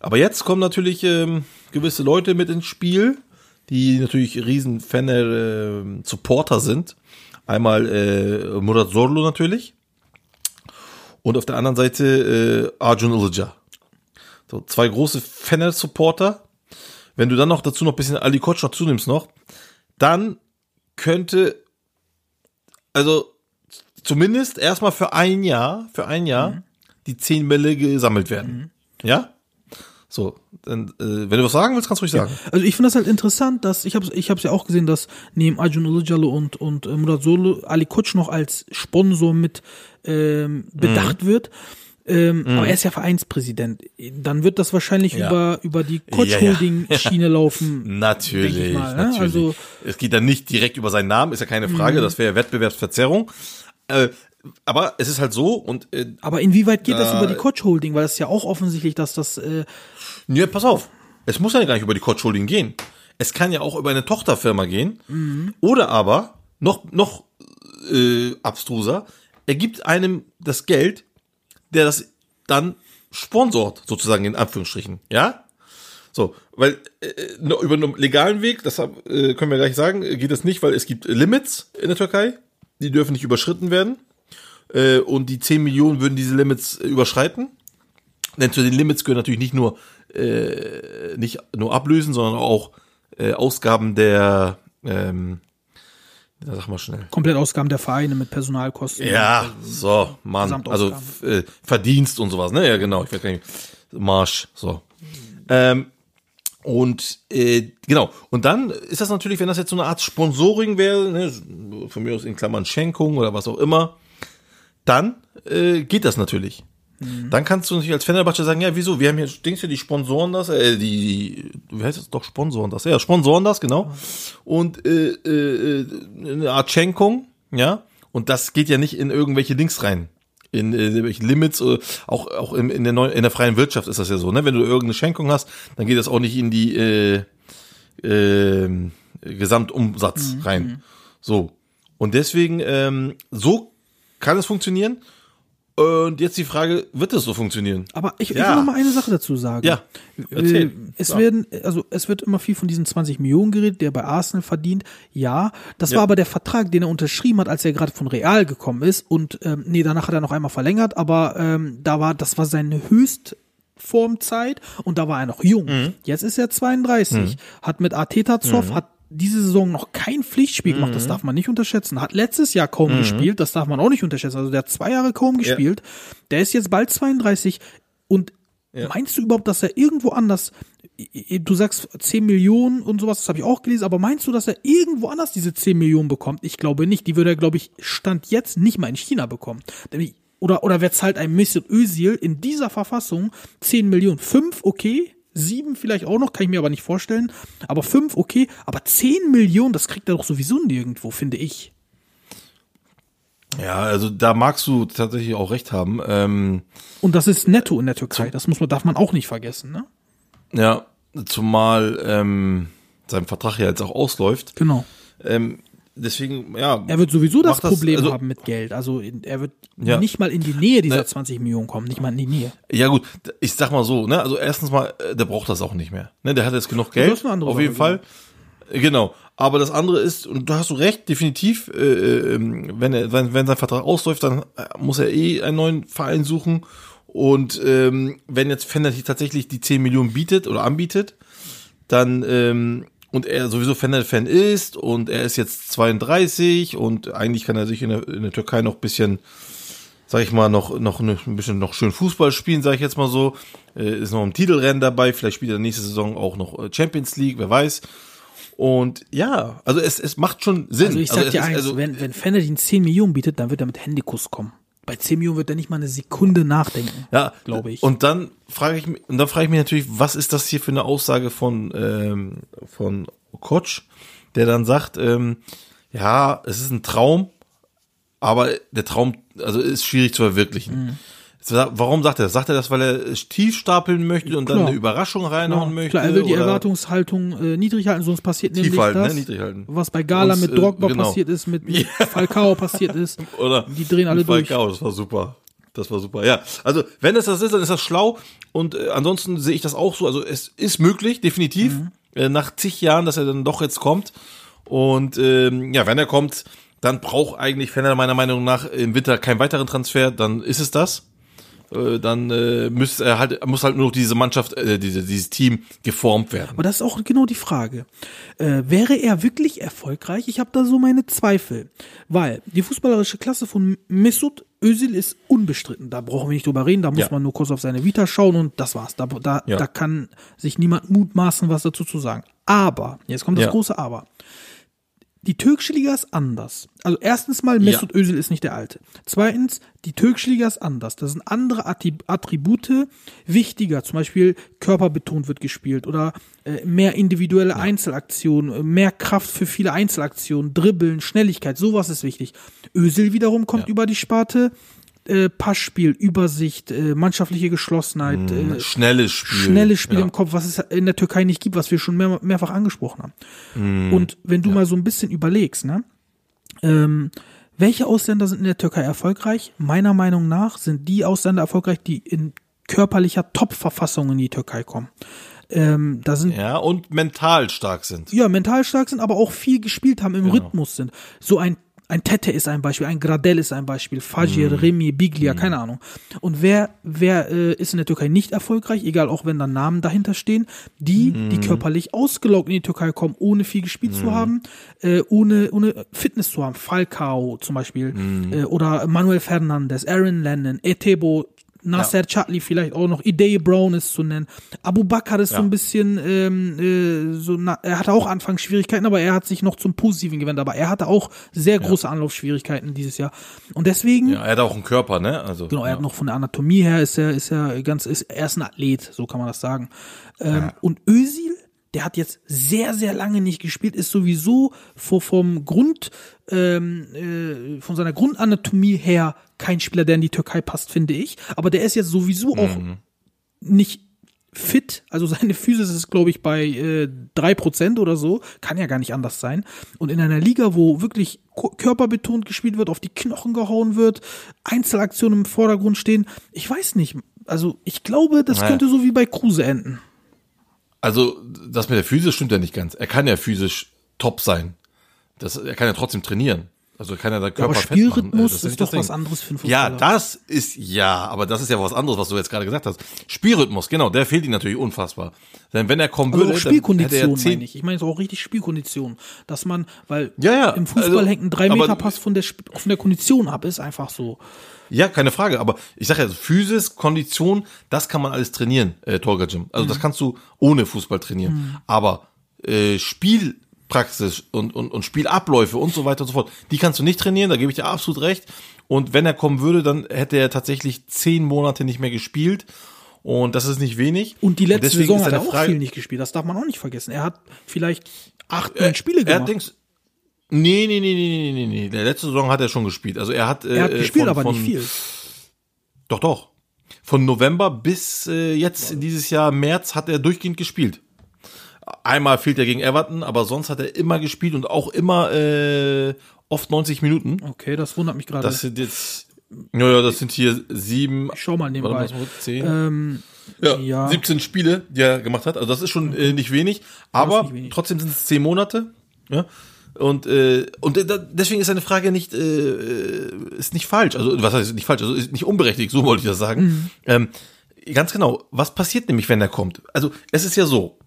Aber jetzt kommen natürlich ähm, gewisse Leute mit ins Spiel, die natürlich riesen Fender äh, Supporter sind. Einmal äh, Murat Zorlu natürlich und auf der anderen Seite äh, Arjun Ilıca. So zwei große Fender Supporter. Wenn du dann noch dazu noch ein bisschen Ali Koç noch zunimmst noch, dann könnte also zumindest erstmal für ein Jahr, für ein Jahr die 10 Mille gesammelt werden. Ja? So, dann, äh, wenn du was sagen willst, kannst du ruhig sagen. Also ich finde das halt interessant, dass ich habe ich habe ja auch gesehen, dass neben Arjun Ilıcalı und und äh, Murat Solo Ali Koç noch als Sponsor mit ähm, bedacht Mhm. wird. Ähm, Aber er ist ja Vereinspräsident. Dann wird das wahrscheinlich Ja. über über die Koç Ja, ja. Laufen. Natürlich, mal, ne? natürlich. Also- es geht dann nicht direkt über seinen Namen, ist ja keine Frage, das wäre Wettbewerbsverzerrung. Äh, aber es ist halt so und äh, Aber inwieweit geht das Da- über die Koç Holding? Weil das ist ja auch offensichtlich, dass das äh, Ja, pass auf. Es muss ja gar nicht über die Koch Holding gehen. Es kann ja auch über eine Tochterfirma gehen. Oder aber, noch, noch äh, abstruser, er gibt einem das Geld, der das dann sponsort, sozusagen in Anführungsstrichen. Ja? So, weil äh, noch über einen legalen Weg, das äh, können wir gleich sagen, äh, geht es nicht, weil es gibt Limits in der Türkei, die dürfen nicht überschritten werden. Äh, und die 10 Millionen würden diese Limits äh, überschreiten. Denn zu den Limits gehören natürlich nicht nur äh, nicht nur Ablösen, sondern auch äh, Ausgaben der ähm, ja, sag mal schnell. Komplettausgaben der Vereine mit Personalkosten. Ja, so, Mann. Also äh, Verdienst und sowas, ne? Ja, genau. Ich weiß gar nicht. Marsch, so. Ähm, und äh, genau. Und dann ist das natürlich, wenn das jetzt so eine Art Sponsoring wäre, ne, von mir aus in Klammern Schenkung oder was auch immer, dann äh, geht das natürlich. Dann kannst du natürlich als Fenerbahce sagen, ja, wieso? Wir haben hier, denkst du, die sponsoren das, äh, die, wie heißt das doch, sponsoren das? Ja, sponsoren das, genau. Und äh, äh, eine Art Schenkung, ja. Und das geht ja nicht in irgendwelche Links rein. In äh, irgendwelche Limits, äh, auch, auch in, in, der neu, in der freien Wirtschaft ist das ja so, ne? Wenn du irgendeine Schenkung hast, dann geht das auch nicht in die äh, äh, Gesamtumsatz rein. So. Und deswegen, ähm, so kann es funktionieren. Und jetzt die Frage, wird es so funktionieren? Aber ich, ich Ja. will noch mal eine Sache dazu sagen. Ja, Äh, erzähl. Es Ja. werden, also es wird immer viel von diesen 20 Millionen geredet, der bei Arsenal verdient. Ja, das Ja. war aber der Vertrag, den er unterschrieben hat, als er gerade von Real gekommen ist. Und ähm, nee, danach hat er noch einmal verlängert, aber ähm, da war, das war seine Höchstformzeit und da war er noch jung. Mhm. Jetzt ist er 32, hat mit Arteta Zoff, hat diese Saison noch kein Pflichtspiel gemacht, Mhm. das darf man nicht unterschätzen. Hat letztes Jahr kaum gespielt, das darf man auch nicht unterschätzen. Also der hat zwei Jahre kaum gespielt. Der ist jetzt bald 32 und meinst du überhaupt, dass er irgendwo anders, du sagst 10 Millionen und sowas, das habe ich auch gelesen, aber meinst du, dass er irgendwo anders diese 10 Millionen bekommt? Ich glaube nicht. Die würde er, glaube ich, Stand jetzt nicht mal in China bekommen. Oder, oder wer zahlt ein Mesut Özil in dieser Verfassung 10 Millionen? 5, okay. Sieben vielleicht auch noch, kann ich mir aber nicht vorstellen. Aber fünf, okay. Aber 10 Millionen, das kriegt er doch sowieso nirgendwo, finde ich. Ja, also da magst du tatsächlich auch recht haben. Ähm, Und das ist netto in der Türkei. Das muss man, darf man auch nicht vergessen, ne? ja, zumal ähm, sein Vertrag ja jetzt auch ausläuft. Genau. Ähm, deswegen, ja. Er wird sowieso das Problem also, haben mit Geld. Also er wird Ja. nicht mal in die Nähe dieser Ne. 20 Millionen kommen, nicht mal in die Nähe. Ja gut, ich sag mal so, ne, also erstens mal, äh, der braucht das auch nicht mehr. Ne, der hat jetzt genug Geld, das ist eine andere auf jeden Fall. Äh, Genau. Aber das andere ist, und da hast du recht, definitiv, äh, ähm, wenn er, wenn, wenn sein Vertrag ausläuft, dann äh, muss er eh einen neuen Verein suchen. Und ähm, wenn jetzt Fender tatsächlich die 10 Millionen bietet oder anbietet, dann ähm, und er sowieso Fender-Fan ist und er ist jetzt 32 und eigentlich kann er sich in der, in der Türkei noch bisschen sag ich mal, noch, noch ne- ein bisschen noch schön Fußball spielen, sag ich jetzt mal so. Äh, ist noch im Titelrennen dabei, vielleicht spielt er nächste Saison auch noch äh, Champions League, wer weiß. Und ja, also es, es macht schon Sinn. Also ich sag es dir eins, also- wenn, wenn Fenner 10 Millionen bietet, dann wird er mit Handykuss kommen. Bei 10 Millionen wird er nicht mal eine Sekunde nachdenken. Ja, glaube ich. Und dann frage ich mich, und dann frage ich mich natürlich, was ist das hier für eine Aussage von ähm, von Koch, der dann sagt, ähm, ja, es ist ein Traum, aber der Traum, also ist schwierig zu verwirklichen. Sa- Warum sagt er das? Sagt er das, weil er tief stapeln möchte und dann Klar. eine Überraschung reinhauen möchte? Klar, er will die oder- Erwartungshaltung äh, niedrig halten, sonst passiert Tief nämlich halten, das, ne? Niedrig halten. was bei Gala Sonst, mit äh, Drogba genau. passiert ist, mit, Falcao passiert ist. Oder Die drehen alle durch. Falcao, das war super. Das war super. Ja, also wenn es das ist, dann ist das schlau. Und äh, ansonsten sehe ich das auch so. Also es ist möglich, definitiv, Mhm. äh, nach zig Jahren, dass er dann doch jetzt kommt. Und ähm, ja, wenn er kommt, dann braucht eigentlich Fenner meiner Meinung nach im Winter keinen weiteren Transfer. Dann ist es das. Äh, dann äh, muss er halt muss halt nur noch diese Mannschaft, äh, diese, dieses Team geformt werden. Aber das ist auch genau die Frage. Äh, wäre er wirklich erfolgreich? Ich habe da so meine Zweifel. Weil die fußballerische Klasse von Mesut Özil ist unbestritten. Da brauchen wir nicht drüber reden. Da muss Ja. man nur kurz auf seine Vita schauen und das war's. Da, da, Ja. da kann sich niemand mutmaßen, was dazu zu sagen. Aber, jetzt kommt das Ja. große Aber. Die türkische Liga ist anders. Also erstens mal, Mesut Özil ist nicht der Alte. Zweitens, die türkische Liga ist anders. Da sind andere Attribute wichtiger. Zum Beispiel körperbetont wird gespielt oder äh, mehr individuelle Einzelaktionen, äh, mehr Kraft für viele Einzelaktionen, Dribbeln, Schnelligkeit, sowas ist wichtig. Özil wiederum kommt über die Sparte äh, Passspiel, Übersicht, äh, mannschaftliche Geschlossenheit, äh, Schnelles Spiel. schnelles Spiel ja. im Kopf, was es in der Türkei nicht gibt, was wir schon mehr, mehrfach angesprochen haben. Mhm. Und wenn du mal so ein bisschen überlegst, ne, ähm, welche Ausländer sind in der Türkei erfolgreich? Meiner Meinung nach sind die Ausländer erfolgreich, die in körperlicher Top-Verfassung in die Türkei kommen. Ähm, da sind Ja, und mental stark sind. ja, mental stark sind, aber auch viel gespielt haben, im Genau. Rhythmus sind. So ein, ein Tete ist ein Beispiel, ein Gradel ist ein Beispiel, Fajr, Mhm. Remy, Biglia, keine Ahnung. Und wer, wer äh, ist in der Türkei nicht erfolgreich, egal auch wenn da Namen dahinter stehen, die, Mhm. die körperlich ausgelaugt in die Türkei kommen, ohne viel gespielt zu haben, äh, ohne, ohne Fitness zu haben. Falcao zum Beispiel, Mhm. äh, oder Manuel Fernandes, Aaron Lennon, Etebo, Nasser Chatli vielleicht auch noch, Idee Brown ist zu nennen. Abu Bakr ist so Ja. ein bisschen, ähm, äh, so, na, er hatte auch anfangs Schwierigkeiten, aber er hat sich noch zum Positiven gewendet. Aber er hatte auch sehr große Anlaufschwierigkeiten dieses Jahr. Und deswegen, Ja, er hat auch einen Körper, ne? Also, genau, er ja. hat noch von der Anatomie her, ist er, ist er ganz, ist, er ist ein Athlet, so kann man das sagen. Ähm, Und Özil, der hat jetzt sehr, sehr lange nicht gespielt, ist sowieso vor, vom Grund, ähm, äh, von seiner Grundanatomie her kein Spieler, der in die Türkei passt, finde ich. Aber der ist jetzt sowieso auch nicht fit, also seine Physis ist, glaube ich, bei äh, 3% oder so, kann ja gar nicht anders sein. Und in einer Liga, wo wirklich körperbetont gespielt wird, auf die Knochen gehauen wird, Einzelaktionen im Vordergrund stehen, ich weiß nicht. Also ich glaube, das Naja. könnte so wie bei Kruse enden. Also, das mit der Physis stimmt ja nicht ganz. Er kann ja physisch top sein. Das, er kann ja trotzdem trainieren. Also er kann ja da Körper aber fett machen. Spielrhythmus Das ist, nicht doch was anderes für einen Ja, Fußballer. das ist, ja, aber das ist ja was anderes, was du jetzt gerade gesagt hast. Spielrhythmus, genau, der fehlt ihm natürlich unfassbar. Denn wenn er kommen Also würde, auch dann Spielkondition, er zehn, meine ich. Ich meine so auch richtig Spielkondition. Dass man, weil Ja, ja, im Fußball also, hängt ein aber- 3-Meter-Pass von der, von der Kondition ab, ist einfach so. Ja, keine Frage. Aber ich sage ja, Physis, Kondition, das kann man alles trainieren, äh, Torga Gym. Also Mhm. das kannst du ohne Fußball trainieren. Aber äh, Spielpraxis und, und, und Spielabläufe und so weiter und so fort, die kannst du nicht trainieren, da gebe ich dir absolut recht. Und wenn er kommen würde, dann hätte er tatsächlich zehn Monate nicht mehr gespielt. Und das ist nicht wenig. Und die letzte deswegen Saison hat er auch Frage- viel nicht gespielt. Das darf man auch nicht vergessen. Er hat vielleicht acht, neun Spiele Er hat gemacht. Dings, nee, nee, nee, nee, nee, nee, nee. Der letzte Saison hat er schon gespielt. Also er hat, äh, er hat gespielt, von, aber von, nicht viel. Doch, doch. Von November bis äh, jetzt in dieses Jahr März hat er durchgehend gespielt. Einmal fehlt er gegen Everton, aber sonst hat er immer gespielt und auch immer äh, oft 90 Minuten. Okay, das wundert mich gerade. Das sind jetzt, ja, ja, das sind hier sieben, Ich schau mal nebenbei. warte mal, zehn, ähm, ja, ja. 17 Spiele, die er gemacht hat. Also das ist schon äh, nicht wenig, aber nicht wenig. trotzdem sind es zehn Monate. Ja. Und äh, und deswegen ist seine Frage nicht äh, äh, ist nicht falsch. Also was heißt nicht falsch? Also ist nicht unberechtigt. So wollte ich das sagen. Mhm. Ähm, ganz genau. Was passiert nämlich, wenn er kommt? Also es ist ja so.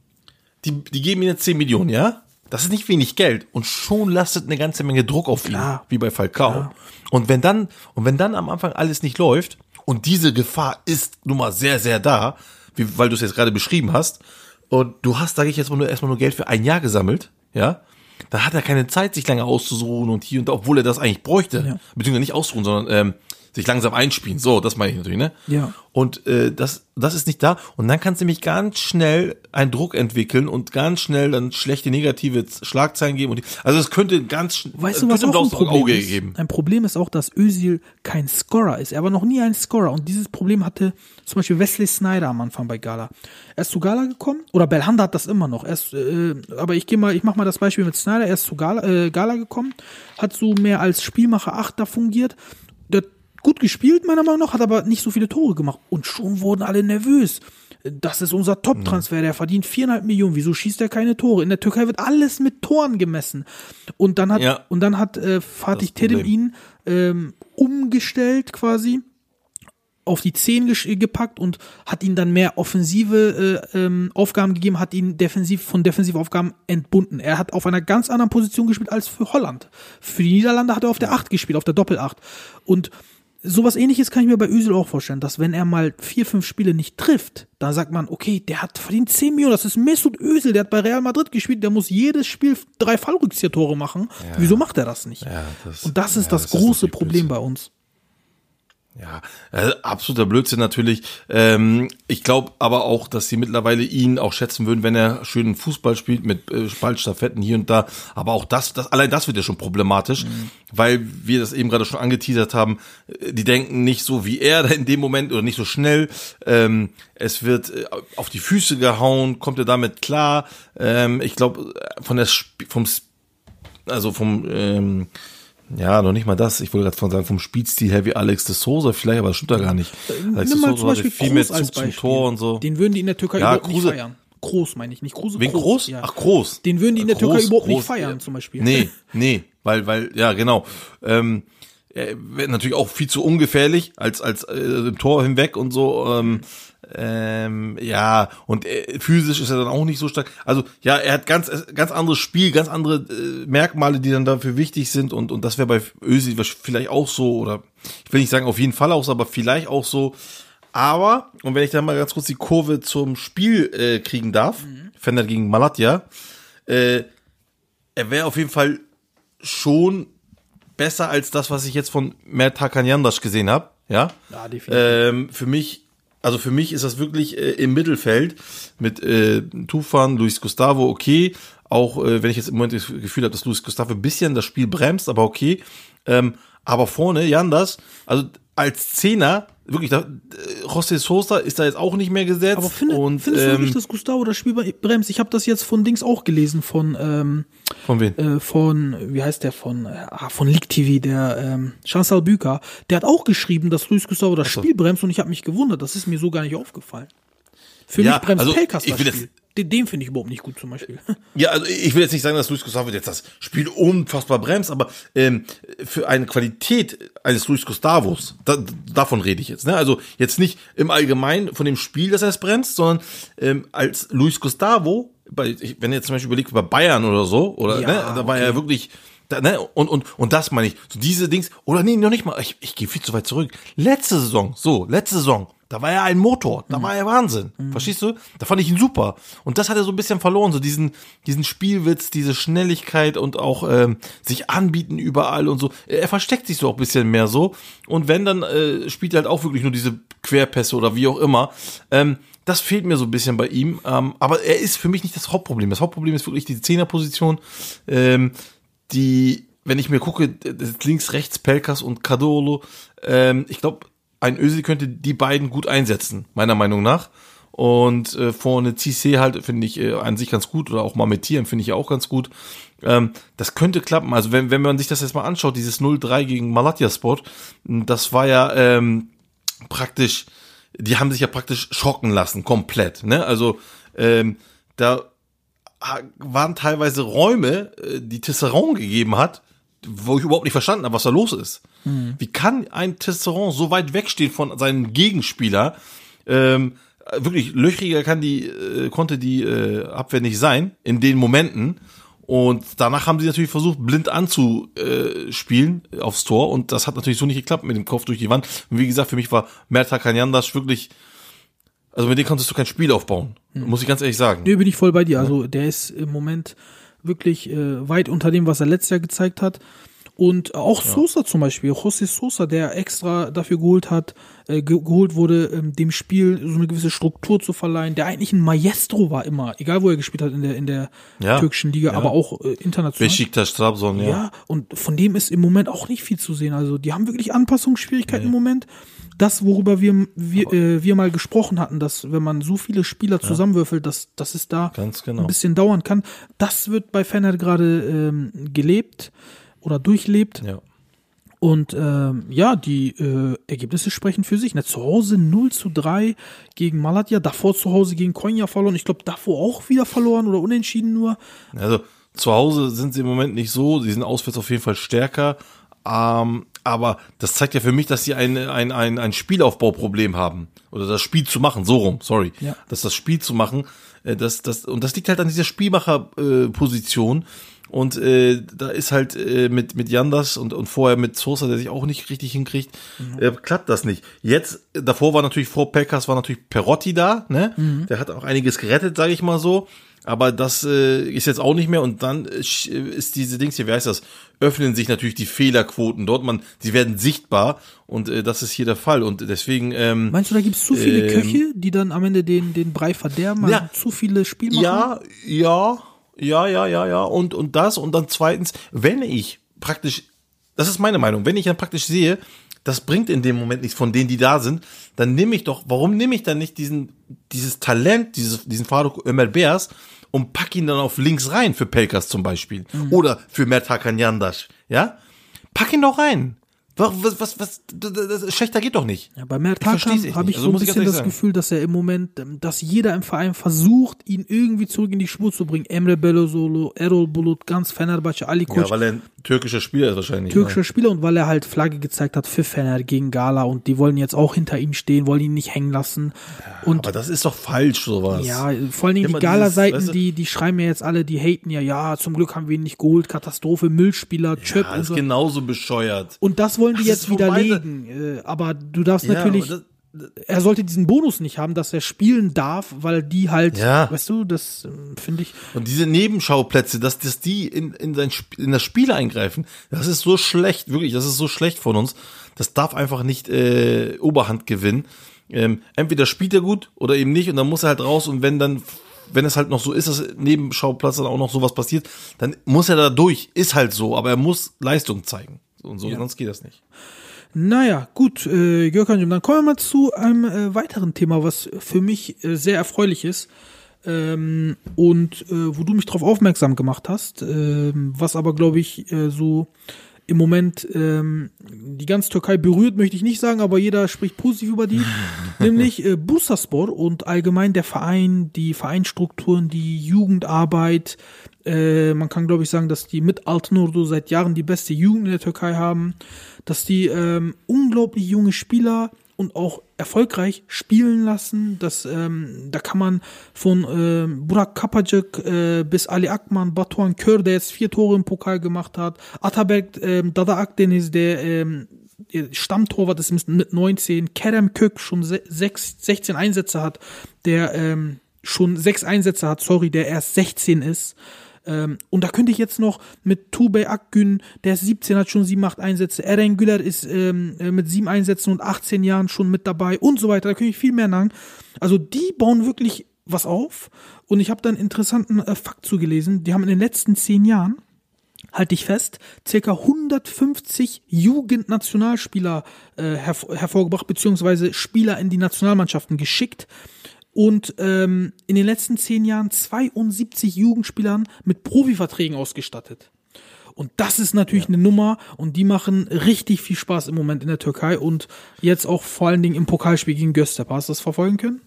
Die die geben jetzt 10 Millionen, ja? Das ist nicht wenig Geld und schon lastet eine ganze Menge Druck auf ihn, Klar. wie bei Falcao. Und wenn dann und wenn dann am Anfang alles nicht läuft und diese Gefahr ist nun mal sehr sehr da, wie, weil du es jetzt gerade beschrieben hast und du hast, sage ich jetzt mal nur erstmal nur Geld für ein Jahr gesammelt, ja, da hat er keine Zeit, sich lange auszusuchen und hier und da, obwohl er das eigentlich bräuchte. Ja. Beziehungsweise nicht ausruhen, sondern ähm, sich langsam einspielen. So, das meine ich natürlich, ne? Ja. Und äh, das, das ist nicht da. Und dann kannst du nämlich ganz schnell einen Druck entwickeln und ganz schnell dann schlechte negative Schlagzeilen geben. Und die, also es könnte ganz Weißt du, äh, was könnte auch ein Problem Auge ist? geben. Ein Problem ist auch, dass Özil kein Scorer ist. Er war noch nie ein Scorer und dieses Problem hatte zum Beispiel Wesley Snyder am Anfang bei Gala. Er ist zu Gala gekommen oder Belhanda hat das immer noch. Er ist, äh, aber ich gehe mal, ich mache mal das Beispiel mit Snyder. Er ist zu Gala, äh, Gala gekommen, hat so mehr als Spielmacher 8 da fungiert. Der gut gespielt meiner Meinung nach, hat aber nicht so viele Tore gemacht und schon wurden alle nervös. Das ist unser Top-Transfer, der verdient viereinhalb Millionen. Wieso schießt er keine Tore? In der Türkei wird alles mit Toren gemessen. Und dann hat, Ja. und dann hat äh, Fatih. Terim ihn ähm, umgestellt quasi auf die 10 gesch- gepackt und hat ihn dann mehr offensive äh, ähm, Aufgaben gegeben, hat ihn defensiv von Defensivaufgaben entbunden. Er hat auf einer ganz anderen Position gespielt als für Holland. Für die Niederlande hat er auf der 8 gespielt, auf der Doppel-8. Und sowas ähnliches kann ich mir bei Özil auch vorstellen, dass wenn er mal vier, fünf Spiele nicht trifft, dann sagt man, okay, der hat verdient 10 Millionen, das ist Mesut Özil, der hat bei Real Madrid gespielt, der muss jedes Spiel drei Fallrückzieher-Tore machen. Wieso macht er das nicht? Ja, das- Und das ist ja, das, das große Problem bei uns. Ja, äh, absoluter Blödsinn natürlich. Ähm, ich glaube aber auch, dass sie mittlerweile ihn auch schätzen würden, wenn er schönen Fußball spielt mit äh, Ballstaffetten hier und da. Aber auch das, das allein das wird ja schon problematisch, weil wir das eben gerade schon angeteasert haben. äh, Die denken nicht so wie er in dem Moment oder nicht so schnell. Ähm, es wird äh, auf die Füße gehauen. Kommt er damit klar? Ähm, ich glaube von der Sp vom Sp also vom ähm, ja, noch nicht mal das. Ich wollte gerade von sagen, vom Spielstil her wie Alex de Souza vielleicht, aber das stimmt da gar nicht. Alex Nimm de mal zum Souza hatte Beispiel viel mehr Zug zum. Tor und so. Den würden die in der Türkei Ja, überhaupt nicht feiern. Groß meine ich, nicht Kruse. Wegen Groß? Ja. Ach, Groß. Den würden die in der Groß, Türkei überhaupt nicht Groß, feiern, äh, zum Beispiel. Nee, nee, weil, weil, ja, genau. Ähm, er wird natürlich auch viel zu ungefährlich als als äh, im Tor hinweg und so. Ähm, ähm, ja, und äh, physisch ist er dann auch nicht so stark. Also ja, er hat ganz ganz anderes Spiel, ganz andere äh, Merkmale, die dann dafür wichtig sind und und das wäre bei Özil vielleicht auch so oder ich will nicht sagen auf jeden Fall auch so, aber vielleicht auch so. Aber und wenn ich dann mal ganz kurz die Kurve zum Spiel äh, kriegen darf, mhm. Fender gegen Malatya, äh, er wäre auf jeden Fall schon besser als das, was ich jetzt von Mert Hakanyandash gesehen habe. Ja, Ja, definitiv. ähm, für mich, also für mich ist das wirklich äh, im Mittelfeld mit äh, Tufan, Luis Gustavo, okay. Auch äh, wenn ich jetzt im Moment das Gefühl habe, dass Luis Gustavo ein bisschen das Spiel bremst, aber okay. Ähm, aber vorne, Jandas, also als Zehner, wirklich, da, äh, José Sosa ist da jetzt auch nicht mehr gesetzt. Aber finde, und, findest du ähm, wirklich, dass Gustavo das Spiel bremst? Ich habe das jetzt von Dings auch gelesen, von, ähm, Von wem? äh, von, wie heißt der, von, äh, ah, von League TV, der ähm, Chancel Büker. Der hat auch geschrieben, dass Luis Gustavo das Spiel bremst und ich habe mich gewundert. Das ist mir so gar nicht aufgefallen. Für Ja, mich bremst also, Pelkas das will jetzt- Spiel. Den, finde ich überhaupt nicht gut zum Beispiel. Ja, also ich will jetzt nicht sagen, dass Luis Gustavo jetzt das Spiel unfassbar bremst, aber ähm, für eine Qualität eines Luis Gustavos, da, davon rede ich jetzt. Ne? Also jetzt nicht im Allgemeinen von dem Spiel, dass er es bremst, sondern ähm, als Luis Gustavo, bei, wenn ihr jetzt zum Beispiel überlegt bei Bayern oder so, oder Ja, ne, da war er wirklich da, ne, und, und, und das meine ich. So diese Dings, oder nee, noch nicht mal, ich, ich gehe viel zu weit zurück. Letzte Saison, so, letzte Saison, da war er ein Motor, da war er Wahnsinn. Verstehst du? Da fand ich ihn super. Und das hat er so ein bisschen verloren, so diesen, diesen Spielwitz, diese Schnelligkeit und auch ähm, sich anbieten überall und so. Er versteckt sich so auch ein bisschen mehr so. Und wenn, dann äh, spielt er halt auch wirklich nur diese Querpässe oder wie auch immer. Ähm, das fehlt mir so ein bisschen bei ihm. Ähm, aber er ist für mich nicht das Hauptproblem. Das Hauptproblem ist wirklich die Zehnerposition. Ähm, die, wenn ich mir gucke, links, rechts Pelkas und Cadolo, ähm, ich glaube, ein Özil könnte die beiden gut einsetzen, meiner Meinung nach. Und äh, vorne Cissé halt finde ich äh, an sich ganz gut oder auch mal mit Tieren finde ich auch ganz gut. Ähm, das könnte klappen. Also wenn, wenn man sich das jetzt mal anschaut, dieses 0-3 gegen Malatya Sport, das war ja ähm, praktisch, die haben sich ja praktisch schocken lassen, komplett. Ne? Also ähm, da waren teilweise Räume, äh, die Tisserand gegeben hat, wo ich überhaupt nicht verstanden habe, was da los ist. Wie kann ein Tisserand so weit wegstehen von seinem Gegenspieler? Ähm, wirklich löchriger kann die, äh, konnte die äh, Abwehr nicht sein in den Momenten. Und danach haben sie natürlich versucht, blind anzuspielen äh, aufs Tor. Und das hat natürlich so nicht geklappt mit dem Kopf durch die Wand. Und wie gesagt, für mich war Merta Kanyandas wirklich, also mit dem konntest du kein Spiel aufbauen. Muss ich ganz ehrlich sagen. Nee, bin ich voll bei dir. Also der ist im Moment wirklich äh, weit unter dem, was er letztes Jahr gezeigt hat. Und auch Sosa zum Beispiel, José Sosa, der extra dafür geholt hat, äh, ge geholt wurde, ähm, dem Spiel so eine gewisse Struktur zu verleihen, der eigentlich ein Maestro war immer, egal wo er gespielt hat in der in der Ja, türkischen Liga, ja. aber auch äh, international. Besiktas, Trabzon, ja. Ja, und von dem ist im Moment auch nicht viel zu sehen. Also die haben wirklich Anpassungsschwierigkeiten im Moment. Das, worüber wir, wir, äh, wir mal gesprochen hatten, dass wenn man so viele Spieler zusammenwürfelt, dass, dass es da genau. ein bisschen dauern kann, das wird bei Fener gerade ähm, gelebt oder durchlebt. Ja. Und ähm, ja, die äh, Ergebnisse sprechen für sich. Ne? Zu Hause 0 zu 3 gegen Malatya, davor zu Hause gegen Konya verloren. Ich glaube, davor auch wieder verloren oder unentschieden nur. Also zu Hause sind sie im Moment nicht so, sie sind auswärts auf jeden Fall stärker. Ähm, aber das zeigt ja für mich, dass sie ein, ein, ein, ein Spielaufbauproblem haben. Oder das Spiel zu machen, so rum, sorry. Ja. Dass das Spiel zu machen, äh, das, das, und das liegt halt an dieser Spielmacher-Position. Position. und äh, da ist halt äh, mit, mit Jandas und, und vorher mit Sosa, der sich auch nicht richtig hinkriegt, äh, klappt das nicht. Jetzt, davor war natürlich, vor Pelkas war natürlich Perotti da, ne? Der hat auch einiges gerettet, sage ich mal so. Aber das äh, ist jetzt auch nicht mehr und dann äh, sch- ist diese Dings hier, wie heißt das, öffnen sich natürlich die Fehlerquoten dort, man, sie werden sichtbar und äh, das ist hier der Fall und deswegen ähm, Meinst du, da gibt es zu viele Ähm, Köche, die dann am Ende den, den Brei verderben? Also Ja. Zu viele Spielmacher? Ja, ja, ja, ja, ja, ja. Und, und das und dann zweitens, wenn ich praktisch, das ist meine Meinung, wenn ich dann praktisch sehe, das bringt in dem Moment nichts von denen, die da sind, dann nehme ich doch, warum nehme ich dann nicht diesen, dieses Talent, dieses, diesen Faruk Ömer Bears und pack ihn dann auf links rein für Pelkas zum Beispiel. Oder für Mertakan Yandash, ja? Pack ihn doch rein. Was, was, was, das, schlechter geht doch nicht. Ja, bei echt habe ich Also so ein bisschen das sagen. Gefühl, dass er im Moment, ähm, dass jeder im Verein versucht, ihn irgendwie zurück in die Spur zu bringen. Emre Belözoğlu, Erol Bulut, ganz Fenerbahce, Ali Koç, Ja, weil er ein türkischer Spieler ist wahrscheinlich. türkischer Spieler und weil er halt Flagge gezeigt hat für Fener gegen Gala und die wollen jetzt auch hinter ihm stehen, wollen ihn nicht hängen lassen. Und Aber das ist doch falsch, sowas. Ja, vor allen Dingen die Gala-Seiten, weißt du- die, die schreiben ja jetzt alle, die haten ja, ja, zum Glück haben wir ihn nicht geholt, Katastrophe, Müllspieler, Chöp Ja, ist so. genauso bescheuert. Und das wollen die Das jetzt widerlegen. Äh, aber du darfst Ja, natürlich, aber er sollte diesen Bonus nicht haben, dass er spielen darf, weil die halt, Ja. weißt du, das ähm, finde ich, Und diese Nebenschauplätze, dass, dass die in, in, sein, in das Spiel eingreifen, das ist so schlecht, wirklich, das ist so schlecht von uns. Das darf einfach nicht äh, Oberhand gewinnen. Ähm, entweder spielt er gut oder eben nicht und dann muss er halt raus und wenn dann, wenn es halt noch so ist, dass Nebenschauplatz dann auch noch sowas passiert, dann muss er da durch. Ist halt so, aber er muss Leistung zeigen. Und so, sonst geht das nicht. Naja, gut, äh, Görkan, dann kommen wir mal zu einem äh, weiteren Thema, was für mich äh, sehr erfreulich ist ähm, und äh, wo du mich darauf aufmerksam gemacht hast, ähm, was aber, glaube ich, äh, so im Moment ähm, die ganze Türkei berührt, möchte ich nicht sagen, aber jeder spricht positiv über die, nämlich äh, Bursaspor und allgemein der Verein, die Vereinsstrukturen, die Jugendarbeit. Äh, man kann, glaube ich, sagen, dass die mit Altınordu seit Jahren die beste Jugend in der Türkei haben, dass die ähm, unglaublich junge Spieler und auch erfolgreich spielen lassen. Das, ähm, da kann man von ähm, Burak Kapacık äh, bis Ali Akman, Batuhan Kör, der jetzt vier Tore im Pokal gemacht hat, Ataberk ähm, Dada Akdeniz, der ähm, Stammtorwart ist mit 19, Kerem Kök schon se- sechs, 16 Einsätze hat, der ähm, schon sechs Einsätze hat, sorry, der erst 16 ist. Ähm, und da könnte ich jetzt noch mit Tubey Akgün, der ist 17, hat schon 7, 8 Einsätze. Eren Güler ist ähm, äh, mit 7 Einsätzen und 18 Jahren schon mit dabei und so weiter. Da könnte ich viel mehr sagen. Also die bauen wirklich was auf. Und ich habe da einen interessanten äh, Fakt zugelesen. Die haben in den letzten 10 Jahren halte ich fest, circa 150 Jugendnationalspieler äh, herv hervorgebracht, beziehungsweise Spieler in die Nationalmannschaften geschickt. Und ähm, in den letzten zehn Jahren 72 Jugendspielern mit Profiverträgen ausgestattet. Und das ist natürlich eine Nummer und die machen richtig viel Spaß im Moment in der Türkei und jetzt auch vor allen Dingen im Pokalspiel gegen Göztepe. Hast du das verfolgen können?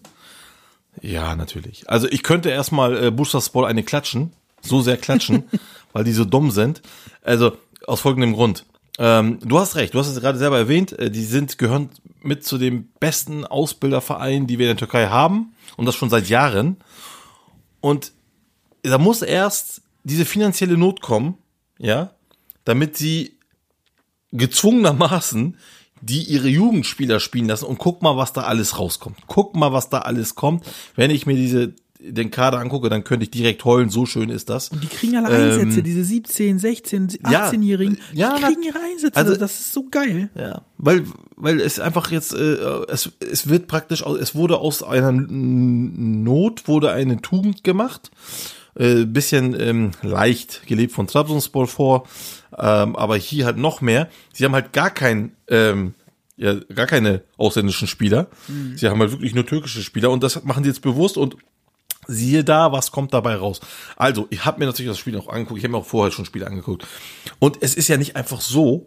Ja, natürlich. Also ich könnte erstmal äh, Bursaspor eine klatschen, so sehr klatschen, weil die so dumm sind. Also aus folgendem Grund. Ähm, du hast recht, du hast es gerade selber erwähnt, äh, die sind gehören mit zu dem besten Ausbilderverein, die wir in der Türkei haben und das schon seit Jahren. Und da muss erst diese finanzielle Not kommen, ja, damit sie gezwungenermaßen die ihre Jugendspieler spielen lassen und guck mal, was da alles rauskommt. Guck mal, was da alles kommt, wenn ich mir diese den Kader angucke, dann könnte ich direkt heulen, so schön ist das. Die kriegen alle Einsätze, diese 17, 16, Ähm, ja, 18-Jährigen. ja, die na- kriegen ihre Einsätze. also- das ist so geil. Ja, weil weil es einfach jetzt äh, es es wird praktisch es wurde aus einer Not wurde eine Tugend gemacht. Äh, bisschen ähm, leicht gelebt von Trabzonspor vor, ähm, aber hier halt noch mehr. Sie haben halt gar kein ähm, ja, gar keine ausländischen Spieler. Sie haben halt wirklich nur türkische Spieler und das machen sie jetzt bewusst und siehe da, was kommt dabei raus. Also, ich habe mir natürlich das Spiel auch angeguckt, ich habe mir auch vorher schon Spiele angeguckt. Und es ist ja nicht einfach so,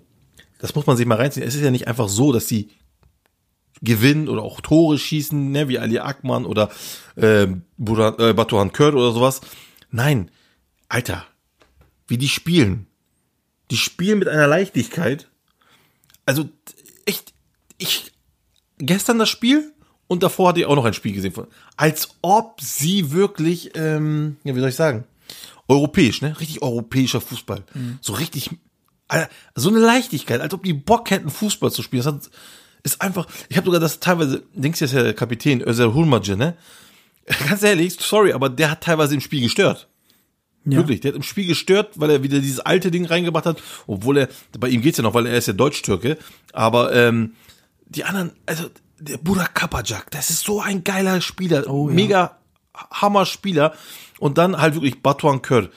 das muss man sich mal reinziehen, es ist ja nicht einfach so, dass die gewinnen oder auch Tore schießen, ne, wie Ali Akman oder äh, Buran, äh, Batuhan Kurt oder sowas. Nein, Alter, wie die spielen. Die spielen mit einer Leichtigkeit. Also echt, ich gestern das Spiel und davor hatte ich auch noch ein Spiel gesehen von, als ob sie wirklich, ähm, ja, wie soll ich sagen, europäisch, ne, richtig europäischer Fußball, so richtig, Alter, so eine Leichtigkeit, als ob die Bock hätten Fußball zu spielen. Das hat, ist einfach, ich habe sogar das teilweise, denkst du, ist ja der Kapitän Özer Hulmace, ne? Ganz ehrlich, sorry, aber der hat teilweise im Spiel gestört. Ja. Wirklich, der hat im Spiel gestört, weil er wieder dieses alte Ding reingebracht hat, obwohl er, bei ihm geht's ja noch, weil er ist ja Deutsch-Türke, aber ähm, die anderen, also der Burak Kapacak, das ist so ein geiler Spieler, Oh, ja. mega Hammer-Spieler und dann halt wirklich Batuan Kör,